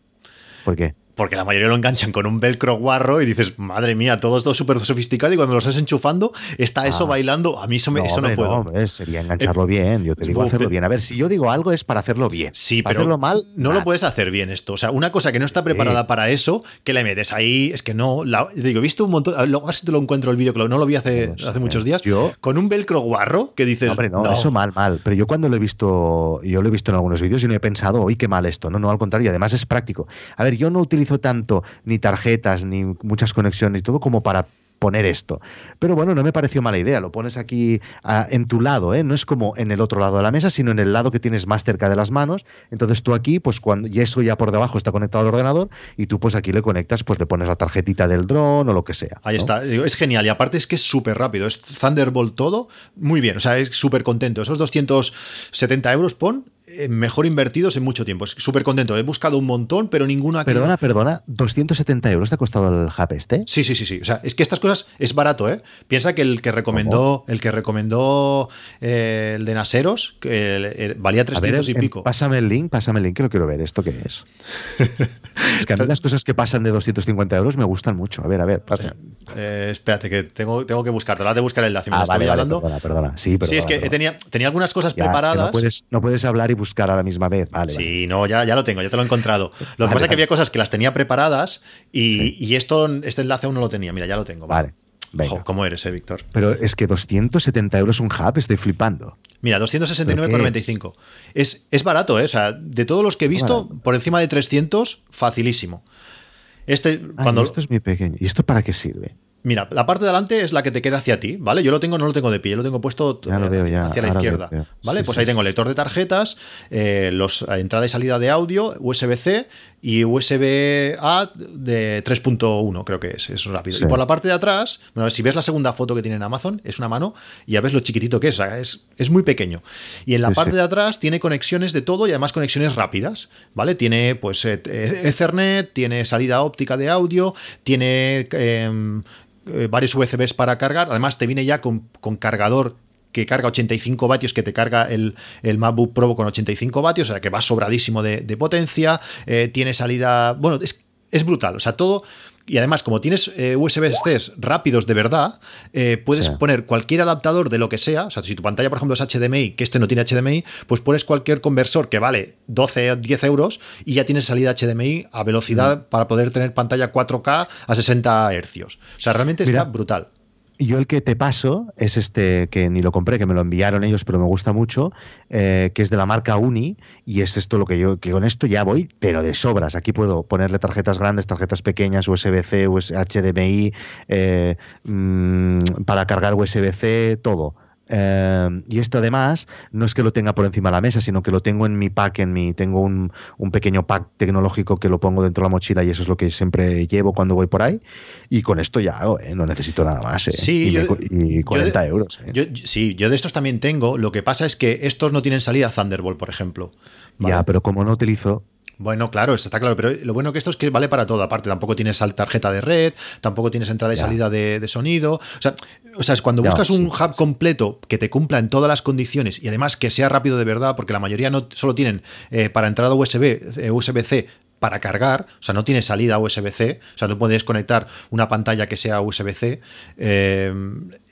¿Por qué? Porque la mayoría lo enganchan con un velcro guarro y dices, madre mía, todo esto súper sofisticado y cuando lo estás enchufando está eso Ah. bailando. A mí eso, me- eso no hombre, puedo. hombre, sería engancharlo bien. Yo te digo hacerlo bien. A ver, si yo digo algo es para hacerlo bien. Sí, Para pero hacerlo mal, no lo puedes hacer bien esto. O sea, una cosa que no está preparada Sí. para eso, que le metes ahí, es que no. La, digo, he visto un montón. Luego a ver si te lo encuentro el vídeo, que no lo vi hace, No sé. hace muchos días. Yo- Con un velcro guarro que dices. Hombre, no, eso mal, mal. Pero yo cuando lo he visto, yo lo he visto en algunos vídeos y no he pensado, uy, qué mal esto. No, no, al contrario, y además es práctico. A ver, yo no utilizo tanto ni tarjetas, ni muchas conexiones y todo como para poner esto. Pero bueno, no me pareció mala idea. Lo pones aquí ah, en tu lado, ¿eh? No es como en el otro lado de la mesa, sino en el lado que tienes más cerca de las manos. Entonces tú aquí, pues cuando y eso ya por debajo está conectado al ordenador y tú pues aquí le conectas, pues le pones la tarjetita del dron o lo que sea. Ahí ¿no? está, es genial y aparte es que es súper rápido, es Thunderbolt todo, muy bien, o sea, es súper contento. Esos 270 euros pon mejor invertidos en mucho tiempo. Súper contento. He buscado un montón, pero ninguna. Perdona, perdona. ¿270 euros te ha costado el hub este? Sí, sí, sí, sí. O sea, es que estas cosas es barato, ¿eh? Piensa que el que recomendó, el que recomendó eh, el de Naseros, que valía 300 y pico. Pásame el link, pásame el link, que lo quiero ver. ¿Esto qué es? (laughs) es que a mí las cosas que pasan de 250 euros me gustan mucho. A ver, a ver, pasa. Eh, espérate, que tengo, tengo que buscarte. Ahora de buscar el enlace. Ah, vale, hablando. Perdona, perdona. Sí, sí, es que tenía, tenía algunas cosas preparadas. No puedes, no puedes hablar y buscar a la misma vez. Vale, sí, no, ya, ya lo tengo, ya te lo he encontrado. Lo que pasa es que había cosas que las tenía preparadas y, esto, este enlace aún no lo tenía. Mira, ya lo tengo. Vale. ¿Cómo eres, eh, Víctor? Pero es que 270 euros un hub, estoy flipando. Mira, 269,95. Es? Es, barato, ¿eh? O sea, de todos los que he visto, por encima de 300, facilísimo. Este, cuando... Esto es muy pequeño. ¿Y esto para qué sirve? Mira, la parte de adelante es la que te queda hacia ti, ¿vale? Yo lo tengo, no lo tengo de pie, yo lo tengo puesto eh, hacia la izquierda, ¿vale? pues ahí tengo lector de tarjetas, eh, los, eh, entrada y salida de audio, USB-C y USB-A de 3.1, creo que es, es rápido. Y por la parte de atrás, bueno, si ves la segunda foto que tiene en Amazon, es una mano y ya ves lo chiquitito que es, es, es muy pequeño. Y en la parte de atrás tiene conexiones de todo y además conexiones rápidas, ¿vale? Tiene pues Ethernet, tiene salida óptica de audio, tiene em, eh, varios USBs para cargar. Además, te viene ya con, cargador que carga 85 vatios, que te carga el, el, MacBook Pro con 85 vatios, o sea que va sobradísimo de, potencia. Eh, tiene salida. Bueno, es, es brutal. O sea, todo y además, como tienes eh, USB-C rápidos de verdad, eh, puedes poner cualquier adaptador de lo que sea. O sea, si tu pantalla, por ejemplo, es HDMI, que este no tiene HDMI, pues pones cualquier conversor que vale 12 o 10 euros y ya tienes salida HDMI a velocidad para poder tener pantalla 4K a 60 Hz. O sea, realmente está brutal yo el que te paso es este que ni lo compré, que me lo enviaron ellos, pero me gusta mucho, eh, que es de la marca Uni, y es esto lo que yo, que con esto ya voy, pero de sobras. Aquí puedo ponerle tarjetas grandes, tarjetas pequeñas, USB-C, HDMI, eh, mm, para cargar USB-C, todo. Em, y esto además no es que lo tenga por encima de la mesa, sino que lo tengo en mi pack, en mi, tengo un, pequeño pack tecnológico que lo pongo dentro de la mochila y eso es lo que siempre llevo cuando voy por ahí. Y con esto ya hago, ¿eh? no necesito nada más. ¿eh? Sí, y, 40 euros. ¿eh? sí, yo de estos también tengo. Lo que pasa es que estos no tienen salida Thunderbolt, por ejemplo. Ya, pero como no utilizo, bueno, claro, esto está claro, pero lo bueno que esto es que vale para todo. Aparte, tampoco tienes tarjeta de red, tampoco tienes entrada y salida de, sonido. O sea, o sea, es cuando buscas un hub completo que te cumpla en todas las condiciones y además que sea rápido de verdad, porque la mayoría no solo tienen eh, para entrada USB, eh, USB-C para cargar, o sea, no tiene salida USB-C, o sea, no puedes conectar una pantalla que sea USB-C. Eh,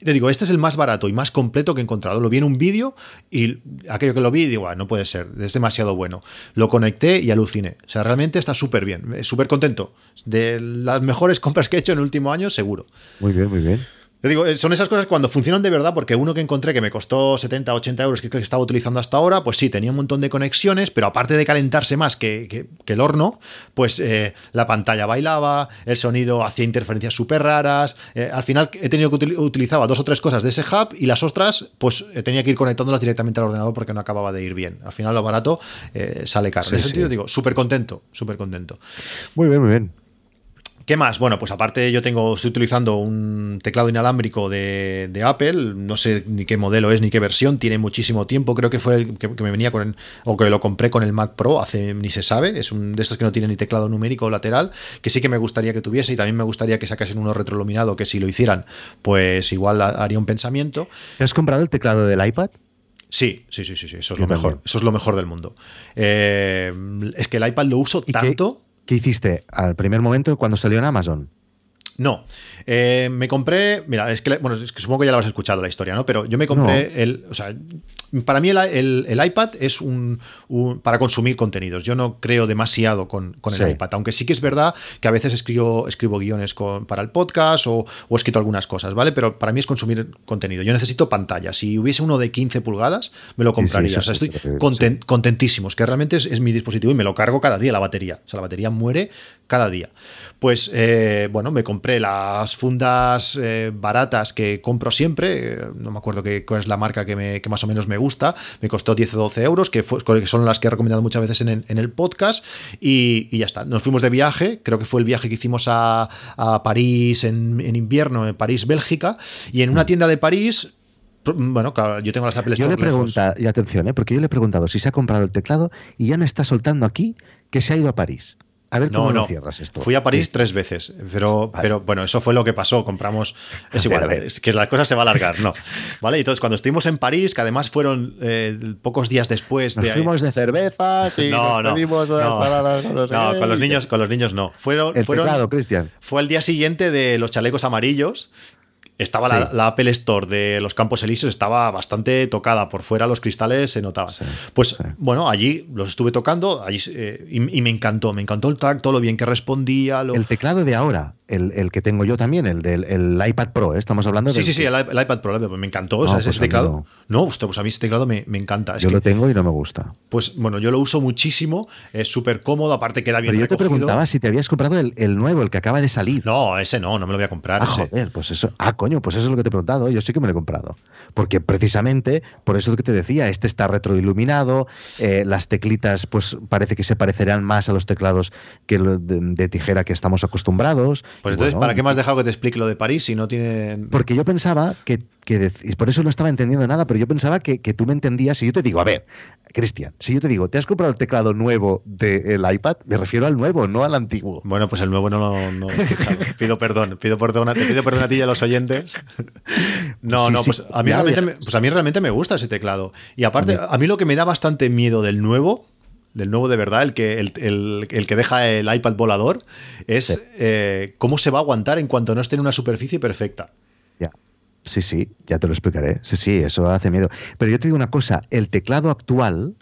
te digo, este es el más barato y más completo que he encontrado. Lo vi en un vídeo y aquello que lo vi, digo, ah, no puede ser, es demasiado bueno. Lo conecté y aluciné. O sea, realmente está súper bien, súper contento. De las mejores (laughs) compras que he hecho en el último año, seguro. Muy bien, muy bien. Te digo, eh, son esas cosas cuando funcionan de verdad, porque uno que encontré que me costó 70, 80 euros, que creo que estaba utilizando hasta ahora, pues sí, tenía un montón de conexiones, pero aparte de calentarse más que, el horno, pues eh, la pantalla bailaba, el sonido hacía interferencias súper raras. Eh, al final he tenido que utilizar dos o tres cosas de ese hub y las otras, pues tenía que ir conectándolas directamente al ordenador porque no acababa de ir bien. Al final lo barato sale caro. en ese sentido, digo, súper contento, súper contento. Muy bien, muy bien. ¿Qué más? Bueno, pues aparte yo tengo, estoy utilizando un teclado inalámbrico de, Apple, no sé ni qué modelo es ni qué versión, tiene muchísimo tiempo, creo que fue el que, me venía con, o que lo compré con el Mac Pro, hace ni se sabe, es un de estos que no tiene ni teclado numérico lateral, que sí que me gustaría que tuviese y también me gustaría que sacasen uno retroiluminado, que si lo hicieran, pues igual haría un pensamiento. ¿Te has comprado el teclado del iPad? Sí, sí, sí, sí, eso es lo mejor. Eso es lo mejor del mundo. Eh, es que el iPad lo uso tanto. ¿Qué hiciste al primer momento cuando salió en Amazon? No, eh, me compré, mira, es que, bueno, es que supongo que ya lo has escuchado la historia, ¿no? Pero yo me compré el, o sea, para mí el, iPad es un, para consumir contenidos. Yo no creo demasiado con, el iPad, aunque sí que es verdad que a veces escribo, escribo guiones para el podcast o, he escrito algunas cosas, ¿vale? Pero para mí es consumir contenido. Yo necesito pantalla. Si hubiese uno de 15 pulgadas, me lo compraría. o sea, estoy contentísimo, es que realmente es, mi dispositivo y me lo cargo cada día la batería. O sea, la batería muere cada día. Pues, eh, bueno, me compré las fundas eh, baratas que compro siempre. No me acuerdo qué, cuál es la marca que, me, que más o menos me gusta, me costó 10 o 12 euros, que, son las que he recomendado muchas veces en, el podcast, y, ya está. Nos fuimos de viaje, creo que fue el viaje que hicimos a, París en, invierno, en París, Bélgica, y en una tienda de París Bueno, claro, yo tengo las Apple Yo Store le lejos. pregunta, y atención, ¿eh? porque yo le he preguntado si se ha comprado el teclado y ya me está soltando aquí que se ha ido a París. A ver cómo No, lo no. cierras esto. Fui a París Sí. tres veces, pero, Vale. pero bueno, eso fue lo que pasó. Compramos. Es (laughs) A ver, igual, a ver. es que la cosa se va a alargar, ¿no? (laughs) ¿Vale? Y entonces, cuando estuvimos en París, que además fueron eh, pocos días después Nos de. fuimos de cervezas (laughs) y no, nos no, no, con los niños, con los niños no. Fueron, El fueron, teclado, Cristian. fue el día siguiente de los chalecos amarillos. Estaba la, Apple Store de los Campos Elíseos, estaba bastante tocada. Por fuera los cristales se notaban. Sí, pues sí. bueno, allí los estuve tocando allí, eh, y, y me encantó. Me encantó el tacto, lo bien que respondía. Lo... El teclado de ahora, el, el que tengo yo también, el del el iPad Pro, ¿eh? estamos hablando Sí, del sí, sí, que el, iP- el iPad Pro, me encantó o No, sea, pues ese teclado. no. No, usted, pues a mí ese teclado me, me encanta. Es yo que, lo tengo y no me gusta. pues bueno, yo lo uso muchísimo, es súper cómodo, aparte queda bien Pero yo te preguntaba si te habías comprado el, nuevo, el que acaba de salir. No, ese no, no me lo voy a comprar. Ah, ese. joder, pues eso. Ah, coño, pues eso es lo que te he preguntado. Yo sí que me lo he comprado. Porque precisamente, por eso es lo que te decía, este está retroiluminado, eh, las teclitas, pues parece que se parecerán más a los teclados que de, de tijera que estamos acostumbrados. Pues entonces, bueno, ¿para qué me has dejado que te explique lo de París si no tiene. Porque yo pensaba que, que dec- y por eso no estaba entendiendo nada, pero yo pensaba que, que tú me entendías. Si yo te digo, a ver, Cristian, si yo te digo, ¿te has comprado el teclado nuevo del iPad? Me refiero al nuevo, no al antiguo. Bueno, pues el nuevo no lo no lo he escuchado. Pido perdón, pido perdón, a- te pido perdón a ti y a los oyentes. No, Sí, no, sí, pues a, mí ya realmente me, verás. pues a mí realmente me gusta ese teclado. Y aparte, a mí lo que me da bastante miedo del nuevo, del nuevo de verdad, el que, el, el- el que deja el iPad volador, es Sí. eh, cómo se va a aguantar en cuanto no esté en una superficie perfecta. Ya. Sí, sí, ya te lo explicaré. Sí, sí, eso hace miedo. Pero yo te digo una cosa, el teclado actual,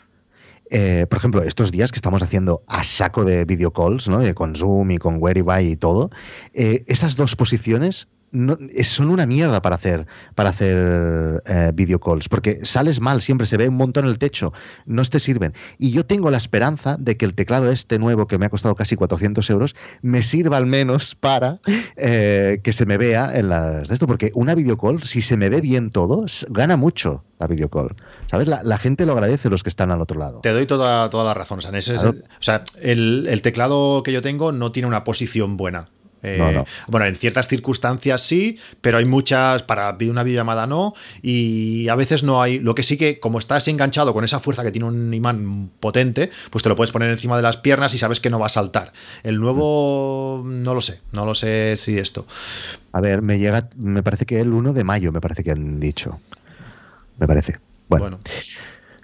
eh, por ejemplo, estos días que estamos haciendo a saco de video calls, ¿no? De con Zoom y con Whereby y todo, eh, esas dos posiciones no- es- son una mierda para hacer para hacer eh, video calls, porque sales mal, siempre se ve un montón el techo, no te sirven. Y yo tengo la esperanza de que el teclado este nuevo, que me ha costado casi 400 euros, me sirva al menos para eh, que se me vea en las de esto, porque una video call, si se me ve bien todo, gana mucho la video call. ¿Sabes? La, la gente lo agradece los que están al otro lado. Te doy toda, toda la razón. O sea, en Claro. o sea, el, el teclado que yo tengo no tiene una posición buena. Eh, No, no. Bueno, en ciertas circunstancias sí, pero hay muchas para una videollamada no. Y a veces no hay. Lo que sí que, como estás enganchado con esa fuerza que tiene un imán potente, pues te lo puedes poner encima de las piernas y sabes que no va a saltar. El nuevo, no lo sé. No lo sé si esto. A ver, me llega, me parece que el 1 de mayo, me parece que han dicho. Me parece. Bueno, Bueno.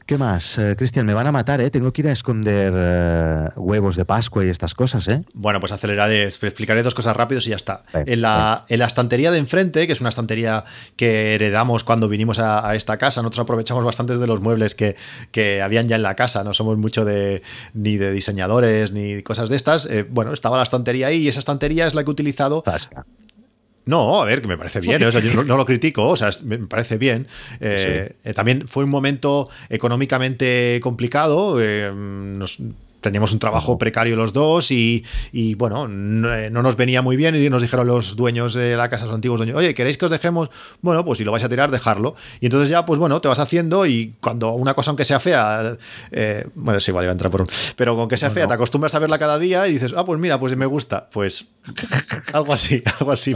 ¿Qué más? Eh, Cristian, me van a matar, ¿eh? Tengo que ir a esconder eh, huevos de Pascua y estas cosas, ¿eh? Bueno, pues aceleraré, explicaré dos cosas rápidos y ya está. En, la, en la estantería de enfrente, que es una estantería que heredamos cuando vinimos a, a esta casa, nosotros aprovechamos bastantes de los muebles que, que habían ya en la casa, no somos mucho de ni de diseñadores ni cosas de estas. Eh, bueno, estaba la estantería ahí y esa estantería es la que he utilizado Pasca. No, a ver, que me parece bien, ¿eh? o sea, yo no, no lo critico, o sea, me parece bien. Eh, eh, también fue un momento económicamente complicado, nos- teníamos un trabajo precario los dos y, y, bueno, no, eh, no nos venía muy bien y nos dijeron los dueños de la casa, los antiguos dueños, oye, ¿queréis que os dejemos? Bueno, pues si lo vais a tirar, dejarlo. Y entonces ya, pues bueno, te vas haciendo y cuando una cosa, aunque sea fea, eh, bueno, sí, igual iba a entrar por un, pero con que sea fea, te acostumbras a verla cada día y dices, ah, pues mira, pues me gusta, pues algo así, (laughs) algo así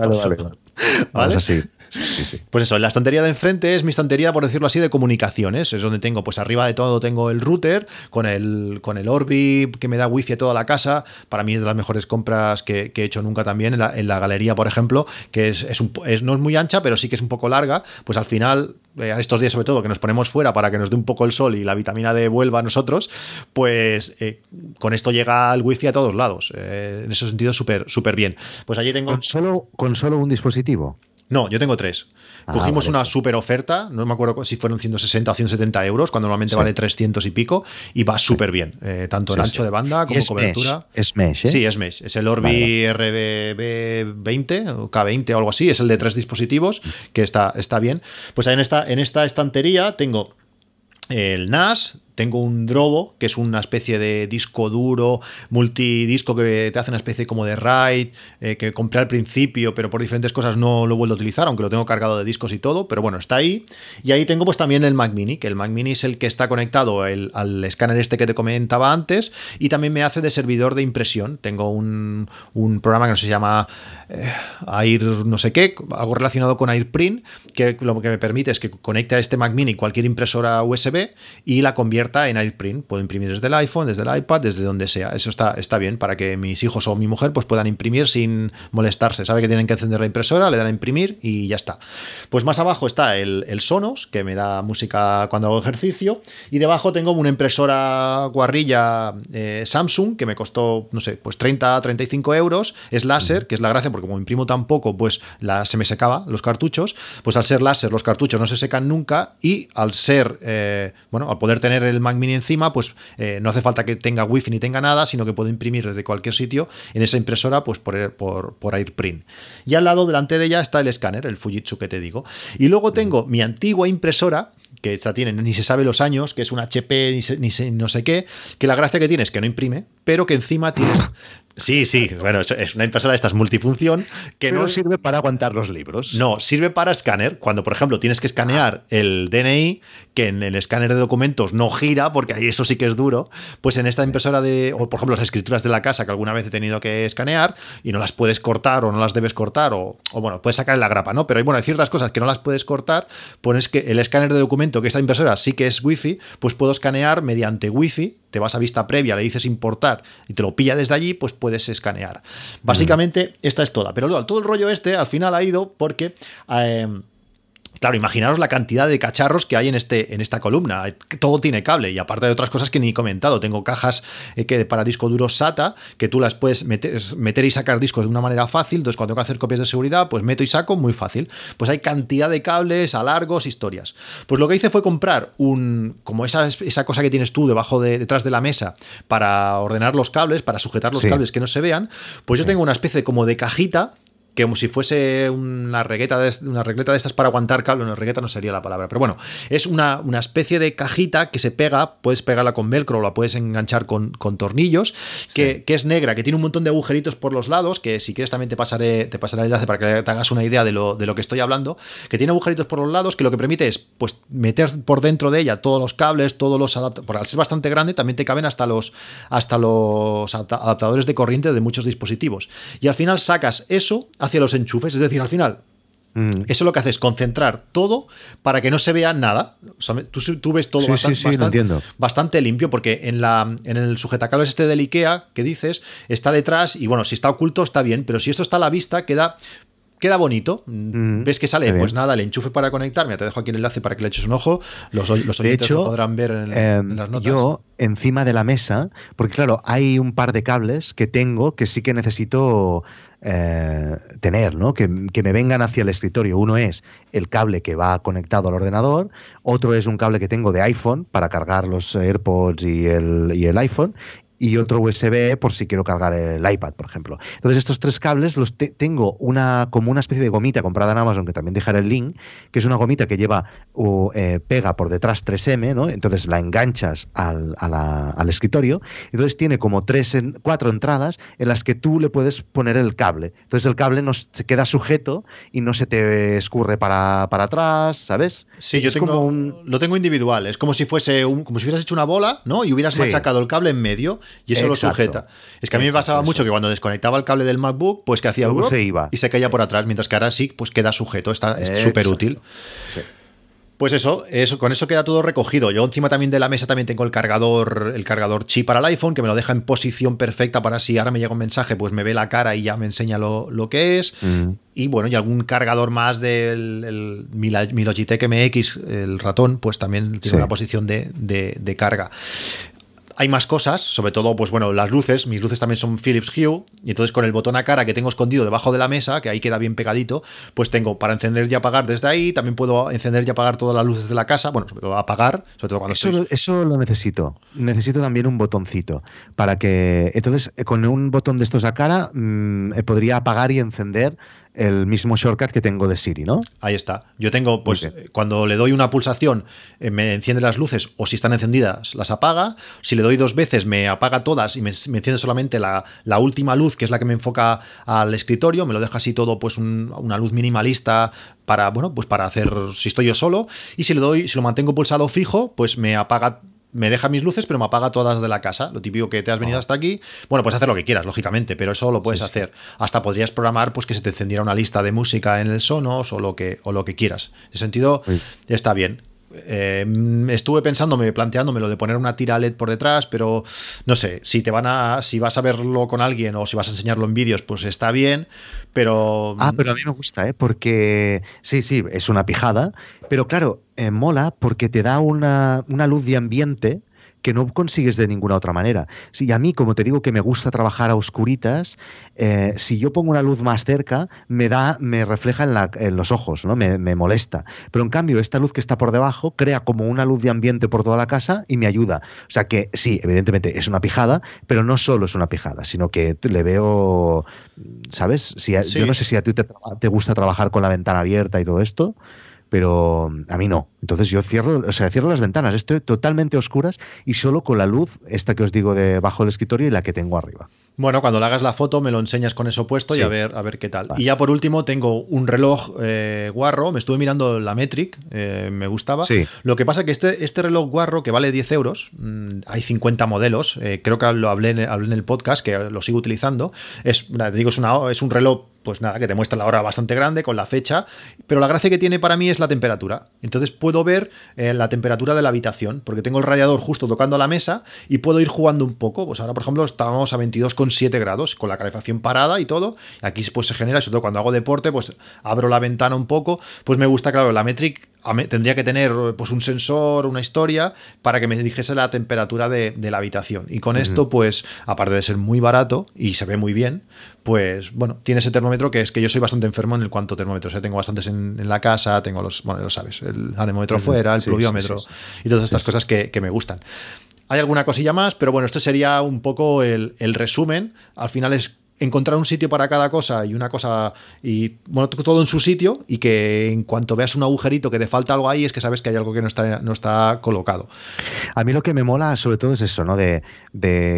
así. Sí, sí, sí. Pues eso, la estantería de enfrente es mi estantería, por decirlo así, de comunicaciones. Es donde tengo, pues arriba de todo tengo el router con el, con el Orbi que me da wifi a toda la casa. Para mí es de las mejores compras que, que he hecho nunca también. En la, en la galería, por ejemplo, que es, es un es- no es muy ancha, pero sí que es un poco larga. Pues al final, eh, a estos días sobre todo, que nos ponemos fuera para que nos dé un poco el sol y la vitamina D vuelva a nosotros, pues eh, con esto llega el wifi a todos lados. Eh, en ese sentido, súper súper bien. Pues allí tengo... ¿Con solo, ¿Con solo un dispositivo? No, yo tengo tres. Ah, Cogimos vale. una super oferta, no me acuerdo si fueron 160 o 170 euros, cuando normalmente Sí. vale 300 y pico, y va súper bien, eh, tanto Sí, ancho sí. de banda como es cobertura. mesh, es mesh, ¿eh? Sí, es mesh. Es el Orbi RBB20 o K20 o algo así. Es el de tres dispositivos, que está, está bien. Pues ahí en esta, en esta estantería tengo el NAS, tengo un Drobo, que es una especie de disco duro, multidisco que te hace una especie como de RAID, eh, que compré al principio, pero por diferentes cosas no lo vuelvo a utilizar, aunque lo tengo cargado de discos y todo, pero bueno, está ahí. Y ahí tengo pues también el Mac Mini, que el Mac Mini es el que está conectado al escáner este que te comentaba antes, y también me hace de servidor de impresión. Tengo un, programa que no se llama eh, Air no sé qué, algo relacionado con AirPrint, que lo que me permite es que conecte a este Mac Mini cualquier impresora USB y la en AirPrint. Puedo imprimir desde el iPhone, desde el iPad, desde donde sea. Eso está, está bien para que mis hijos o mi mujer pues puedan imprimir sin molestarse. Sabe que tienen que encender la impresora, le dan a imprimir y ya está. Pues más abajo está el, Sonos, que me da música cuando hago ejercicio. Y debajo tengo una impresora guarrilla eh, Samsung que me costó, no sé, pues 30, 35 euros. Es láser, que es la gracia, porque como imprimo tan poco, pues la, se me secaba los cartuchos. Pues al ser láser, los cartuchos no se secan nunca. Y al ser, eh, bueno, al poder tener el Mac Mini encima, pues eh, no hace falta que tenga wifi ni tenga nada, sino que puedo imprimir desde cualquier sitio en esa impresora, pues por, por, por AirPrint. Y al lado, delante de ella, está el escáner, el Fujitsu que te digo. Y luego tengo mi antigua impresora, que esta tiene, ni se sabe los años, que es un HP, ni, ni no sé qué, que la gracia que tiene es que no imprime, pero que encima tienes, (laughs) Sí, sí, bueno, es una impresora de estas multifunción que no sirve para aguantar los libros. No, sirve para escáner. Cuando, por ejemplo, tienes que escanear el DNI, que en el escáner de documentos no gira, porque ahí eso sí que es duro, pues en esta impresora de, o por ejemplo, las escrituras de la casa que alguna vez he tenido que escanear y no las puedes cortar o no las debes cortar, o, bueno, puedes sacar en la grapa, ¿no? Pero hay, bueno, hay ciertas cosas que no las puedes cortar, pones que el escáner de documento, que esta impresora sí que es wifi, pues puedo escanear mediante wifi te vas a vista previa, le dices importar y te lo pilla desde allí, pues puedes escanear. Básicamente, esta es toda. Pero todo el rollo este al final ha ido porque. Eh, Claro, imaginaros la cantidad de cacharros que hay en, este, en esta columna. Todo tiene cable y aparte de otras cosas que ni he comentado. Tengo cajas eh, que para disco duro SATA que tú las puedes meter, meter, y sacar discos de una manera fácil. Entonces, cuando tengo que hacer copias de seguridad, pues meto y saco muy fácil. Pues hay cantidad de cables, a largos, historias. Pues lo que hice fue comprar un. como esa, esa cosa que tienes tú debajo de, detrás de la mesa para ordenar los cables, para sujetar los cables que no se vean. Pues yo tengo una especie como de cajita como si fuese una regueta de, una regleta de estas para aguantar cable, una regueta no sería la palabra, pero bueno, es una, una especie de cajita que se pega, puedes pegarla con velcro o la puedes enganchar con, tornillos, que, es negra, que tiene un montón de agujeritos por los lados, que si quieres también te pasaré, te pasaré el enlace para que te hagas una idea de lo, de lo que estoy hablando, que tiene agujeritos por los lados, que lo que permite es pues meter por dentro de ella todos los cables, todos los adaptadores, por al ser bastante grande también te caben hasta los, hasta los adaptadores de corriente de muchos dispositivos. Y al final sacas eso, hacia los enchufes. Es decir, al final, mm. eso lo que hace es concentrar todo para que no se vea nada. tú, ves todo bastante, limpio, porque en, la, en el sujetacables este del IKEA que dices, está detrás y bueno, si está oculto está bien, pero si esto está a la vista, queda queda bonito. Mm. ¿Ves que sale? Pues nada, el enchufe para conectar. Mira, te dejo aquí el enlace para que le eches un ojo. Los, los oyentes lo podrán ver en, em, las notas. Yo, encima de la mesa, porque claro, hay un par de cables que tengo que sí que necesito eh, tener, ¿no? Que, me vengan hacia el escritorio. Uno es el cable que va conectado al ordenador, otro es un cable que tengo de iPhone para cargar los AirPods y el, y el iPhone, y otro USB por si quiero cargar el iPad, por ejemplo. Entonces estos tres cables los tengo una como una especie de gomita comprada en Amazon que también dejaré el link, que es una gomita que lleva o eh, pega por detrás 3M, ¿no? Entonces la enganchas al, al escritorio. Entonces tiene como tres cuatro entradas en las que tú le puedes poner el cable. Entonces el cable no se queda sujeto y no se te escurre para, para atrás, ¿sabes? Sí, yo tengo un... lo tengo individual. Es como si fuese un, como si hubieras hecho una bola, ¿no? Y hubieras machacado el cable en medio y eso lo sujeta. Es que a mí me pasaba mucho que cuando desconectaba el cable del MacBook, pues que hacía algo se iba. y se caía por atrás, mientras que ahora sí, pues queda sujeto, está súper útil. Pues eso, eso, con eso queda todo recogido. Yo encima también de la mesa también tengo el cargador, el cargador chip para el iPhone, que me lo deja en posición perfecta para si ahora me llega un mensaje, pues me ve la cara y ya me enseña lo, que es. Mm. Y bueno, y algún cargador más del el, mi Logitech MX, el ratón, pues también tiene una posición de, de carga. Hay más cosas, sobre todo, pues bueno, las luces. Mis luces también son Philips Hue. Y entonces con el botón a cara que tengo escondido debajo de la mesa, que ahí queda bien pegadito, pues tengo para encender y apagar desde ahí. También puedo encender y apagar todas las luces de la casa. Bueno, sobre todo apagar, sobre todo cuando eso, eso lo necesito. Necesito también un botoncito para que. Entonces, con un botón de estos a cara, mm, podría apagar y encender el mismo shortcut que tengo de Siri, ¿no? Ahí está. Yo tengo, pues, cuando le doy una pulsación, eh, me enciende las luces o si están encendidas, las apaga. Si le doy dos veces, me apaga todas y me, enciende solamente la, última luz, que es la que me enfoca al escritorio. Me lo deja así todo, pues, una luz minimalista para, bueno, pues para hacer, si estoy yo solo. Y si le doy, si lo mantengo pulsado fijo, pues me apaga me deja mis luces, pero me apaga todas de la casa. Lo típico que te has venido ah. hasta aquí. Bueno, puedes hacer lo que quieras, lógicamente, pero eso lo puedes hacer. Hasta podrías programar pues que se te encendiera una lista de música en el Sonos o lo que, o lo que quieras. En ese sentido, está bien. Eh, estuve pensándome, planteándome lo de poner una tira LED por detrás, pero no sé, si te van a, si vas a verlo con alguien o si vas a enseñarlo en vídeos, pues está bien, pero. Ah, pero a mí me gusta, ¿eh? Porque sí, sí, es una pijada, pero claro, eh, mola porque te da una, una luz de ambiente que no consigues de ninguna otra manera. Si a mí, como te digo, que me gusta trabajar a oscuritas, eh, si yo pongo una luz más cerca, me da, me refleja en, los ojos, ¿no? Me, molesta. Pero en cambio, esta luz que está por debajo crea como una luz de ambiente por toda la casa y me ayuda. O sea que sí, evidentemente es una pijada, pero no solo es una pijada, sino que le veo, ¿sabes? Si Yo no sé si a ti te, te gusta trabajar con la ventana abierta y todo esto pero a mí no. Entonces yo cierro, o sea, cierro las ventanas, estoy totalmente oscuras y solo con la luz, esta que os digo de bajo el escritorio y la que tengo arriba. Bueno, cuando le hagas la foto me lo enseñas con eso puesto y a ver, a ver qué tal. Y ya por último tengo un reloj eh, guarro, me estuve mirando la Metric, eh, me gustaba. Lo que pasa que este, este reloj guarro que vale 10 euros, mm, hay 50 modelos, eh, creo que lo hablé en, hablé en el podcast, que lo sigo utilizando, es, digo, es, una, es un reloj pues nada, que te muestra la hora bastante grande con la fecha, pero la gracia que tiene para mí es la temperatura. Entonces puedo ver eh, la temperatura de la habitación, porque tengo el radiador justo tocando la mesa y puedo ir jugando un poco. Pues ahora, por ejemplo, estábamos a 22,7 grados con la calefacción parada y todo. Aquí pues se genera, sobre todo cuando hago deporte, pues abro la ventana un poco. Pues me gusta, claro, la Metric tendría que tener pues un sensor, una historia, para que me dijese la temperatura de, la habitación. Y con esto, pues, aparte de ser muy barato y se ve muy bien, pues, bueno, tiene ese termómetro que es que yo soy bastante enfermo en el cuanto termómetros. O tengo bastantes en, la casa, tengo los, bueno, lo sabes, el anemómetro fuera, el pluviómetro y todas estas cosas que, me gustan. Hay alguna cosilla más, pero bueno, esto sería un poco el, el resumen. Al final es encontrar un sitio para cada cosa y una cosa y bueno todo en su sitio y que en cuanto veas un agujerito que te falta algo ahí es que sabes que hay algo que no está no está colocado. A mí lo que me mola sobre todo es eso no de,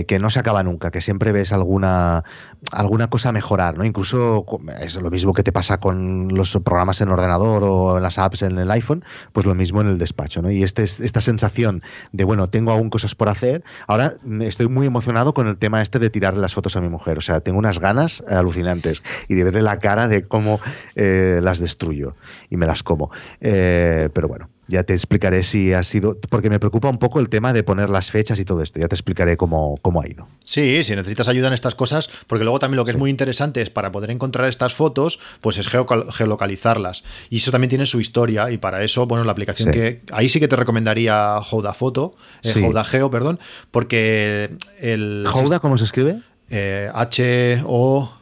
que no se acaba nunca que siempre ves alguna alguna cosa mejorar no incluso es lo mismo que te pasa con los programas en ordenador o en las apps en el iPhone pues lo mismo en el despacho no y este esta sensación de bueno tengo aún cosas por hacer. Ahora estoy muy emocionado con el tema este de tirarle las fotos a mi mujer. O sea tengo una ganas alucinantes y de verle la cara de cómo eh, las destruyo y me las como. Eh, pero bueno, ya te explicaré si ha sido, porque me preocupa un poco el tema de poner las fechas y todo esto, ya te explicaré cómo, cómo ha ido. Sí, si necesitas ayuda en estas cosas, porque luego también lo que es muy interesante es para poder encontrar estas fotos, pues es geolocalizarlas. Y eso también tiene su historia y para eso, bueno, la aplicación que... Ahí sí que te recomendaría Houda Foto, eh, Geo, perdón, porque el... ¿Houda cómo se escribe? Eh, H O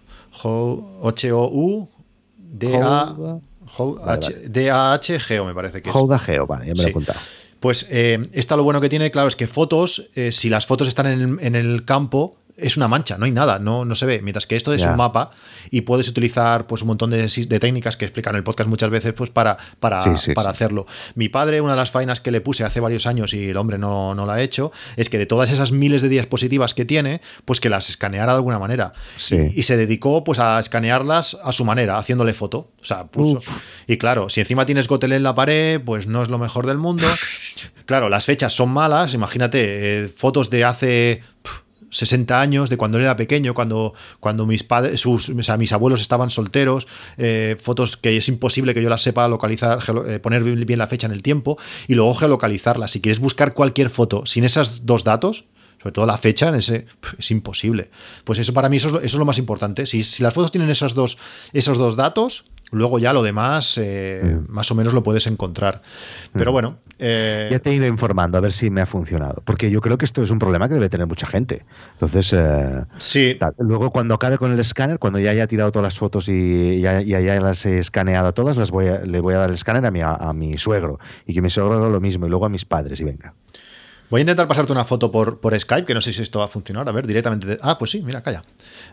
H O U D A D A H G O me parece que es. Geo, vale, ya me lo he contado. Pues eh, esta lo bueno que tiene, claro, es que fotos, eh, si las fotos están en en el campo, es una mancha, no hay nada, no, no se ve. Mientras que esto es un mapa y puedes utilizar pues un montón de, técnicas que explican el podcast muchas veces pues para, para, para hacerlo. Mi padre, una de las faenas que le puse hace varios años y el hombre no, no la ha hecho, es que de todas esas miles de diapositivas que tiene, pues que las escaneara de alguna manera. Y, se dedicó pues a escanearlas a su manera, haciéndole foto. O sea, puso. Y claro, si encima tienes Gotel en la pared, pues no es lo mejor del mundo. (laughs) Claro, las fechas son malas. Imagínate, eh, fotos de hace 60 años, de cuando él era pequeño, cuando, cuando mis padres, sus, o sea, mis abuelos estaban solteros, eh, fotos que es imposible que yo las sepa localizar, eh, poner bien la fecha en el tiempo y luego geolocalizarlas. Si quieres buscar cualquier foto sin esos dos datos, sobre todo la fecha, en ese, es imposible. Pues eso para mí eso es lo, más importante. Si, si, las fotos tienen esos dos, esos dos datos, luego ya lo demás eh, mm. más o menos lo puedes encontrar. Pero mm. bueno. Eh, ya te iré informando a ver si me ha funcionado. Porque yo creo que esto es un problema que debe tener mucha gente. Entonces, eh, sí. luego cuando acabe con el escáner, cuando ya haya tirado todas las fotos y ya, ya, las he escaneado todas, las voy a, le voy a dar el escáner a mi, a, mi suegro. Y que mi suegro haga lo mismo. Y luego a mis padres y venga. Voy a intentar pasarte una foto por, por Skype, que no sé si esto va a funcionar. A ver, directamente. de- ah, pues sí, mira, calla.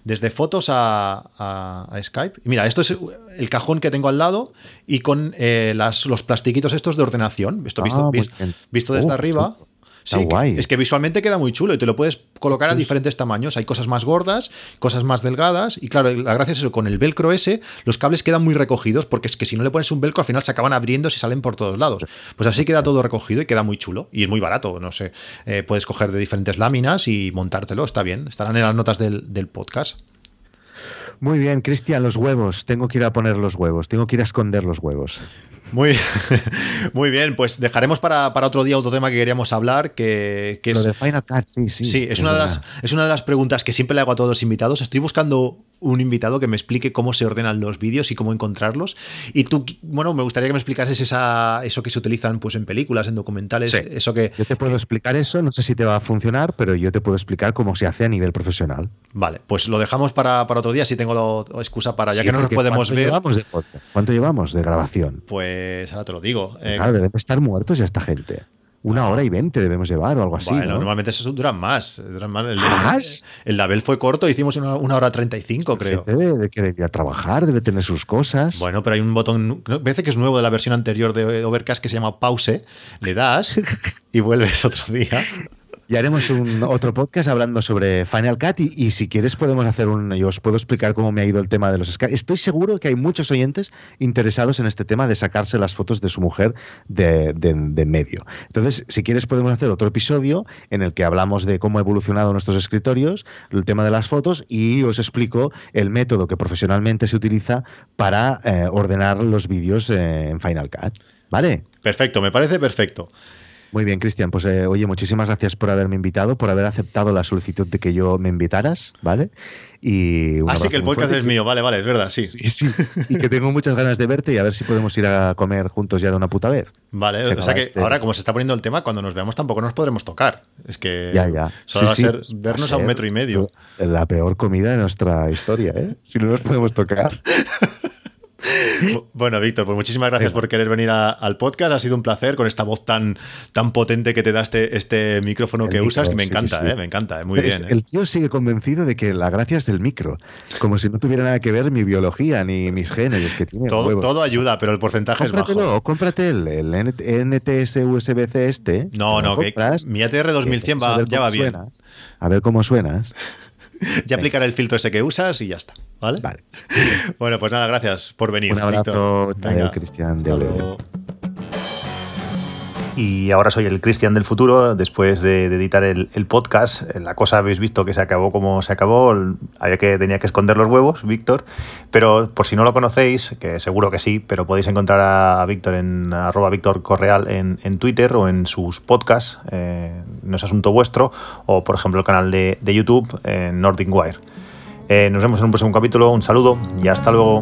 Desde fotos a, a- a Skype. Y mira, esto es el cajón que tengo al lado y con eh, las, los plastiquitos estos de ordenación. Esto visto, Ah, vis- visto desde Oh, arriba. chulo. Está Sí, que- guay. es que visualmente queda muy chulo y te lo puedes colocar a diferentes tamaños. Hay cosas más gordas, cosas más delgadas. Y claro, la gracia es eso, con el velcro ese, los cables quedan muy recogidos porque es que si no le pones un velcro al final se acaban abriendo y salen por todos lados. Pues así queda todo recogido y queda muy chulo. Y es muy barato, no sé. Eh, puedes coger de diferentes láminas y montártelo, está bien. Estarán en las notas del, del podcast. Muy bien, Cristian, los huevos. Tengo que ir a poner los huevos. Tengo que ir a esconder los huevos. Muy, (laughs) muy bien, pues dejaremos para, para otro día otro tema que queríamos hablar, que, que Lo es... de Final Cut, sí, sí. Sí, es una, de las, es una de las preguntas que siempre le hago a todos los invitados. Estoy buscando un invitado que me explique cómo se ordenan los vídeos y cómo encontrarlos. Y tú, bueno, me gustaría que me explicases esa, eso que se utilizan pues, en películas, en documentales, Sí. eso que... Yo te puedo explicar eso, no sé si te va a funcionar, pero yo te puedo explicar cómo se hace a nivel profesional. Vale, pues lo dejamos para, para otro día, si tengo la excusa para, ya Sí, que no nos podemos ¿cuánto ver, Llevamos de podcast? ¿Cuánto llevamos de grabación? pues ahora te lo digo. Eh, Claro, deben de estar muertos ya esta gente. Una hora y veinte debemos llevar o algo así. bueno, ¿no? normalmente esos duran más. duran más. El, ¿Más? el de Abel fue corto, hicimos una, una hora 35, creo. Debe de querer ir a trabajar, debe tener sus cosas. Bueno, pero hay un botón, parece que es nuevo de la versión anterior de Overcast que se llama Pause. Le das (laughs) y vuelves otro día. Y haremos un otro podcast hablando sobre Final Cut y, si quieres podemos hacer un... Yo os puedo explicar cómo me ha ido el tema de los Skype. Estoy seguro que hay muchos oyentes interesados en este tema de sacarse las fotos de su mujer de, de- medio. Entonces, si quieres podemos hacer otro episodio en el que hablamos de cómo ha evolucionado nuestros escritorios, el tema de las fotos y os explico el método que profesionalmente se utiliza para eh, ordenar los vídeos eh, en Final Cut. ¿Vale? Perfecto, me parece perfecto. Muy bien, Cristian. Pues eh, oye, muchísimas gracias por haberme invitado, por haber aceptado la solicitud de que yo me invitaras, ¿vale? Y un Así que el podcast fuerte. es mío, vale, vale, es verdad, sí. Sí, sí. Y que tengo muchas ganas de verte y a ver si podemos ir a comer juntos ya de una puta vez. Vale, Se o sea que este- ahora como se está poniendo el tema, cuando nos veamos tampoco nos podremos tocar. Es que Ya, ya. solo Sí, va a sí, ser va vernos a un ser metro y medio. La peor comida de nuestra historia, ¿eh? Si no nos podemos tocar. (laughs) Bueno, Víctor, pues muchísimas gracias por querer venir a- al podcast. Ha sido un placer con esta voz tan, tan potente que te da este, este micrófono El que micro, usas, que me encanta, sí. ¿eh? Me encanta, muy bien. ¿eh? El tío sigue convencido de que la gracia es del micro, como si no tuviera nada que ver mi biología ni mis genes. Es que tiene Todo, ayuda, pero el porcentaje es bajo. cómprate el, el NTS USB-C este. No, no, que mi ATR 2100 que vas a va, ya va bien. suenas, a ver cómo suenas. Ya aplicaré el filtro ese que usas y ya está. ¿Vale? Vale. (laughs) Bueno, pues nada, gracias por venir. Un abrazo, Víctor. Cristian. luego. Y ahora soy el Cristian del futuro, después de, editar el, podcast. La cosa habéis visto que se acabó como se acabó. Había que, tenía que esconder los huevos, Víctor. Pero por si no lo conocéis, que seguro que sí, pero podéis encontrar a Víctor en arroba Víctor Correal en, Twitter o en sus podcasts, eh, No es asunto vuestro, o por ejemplo el canal de, YouTube, en. Eh, nos vemos en un próximo capítulo. Un saludo y hasta luego.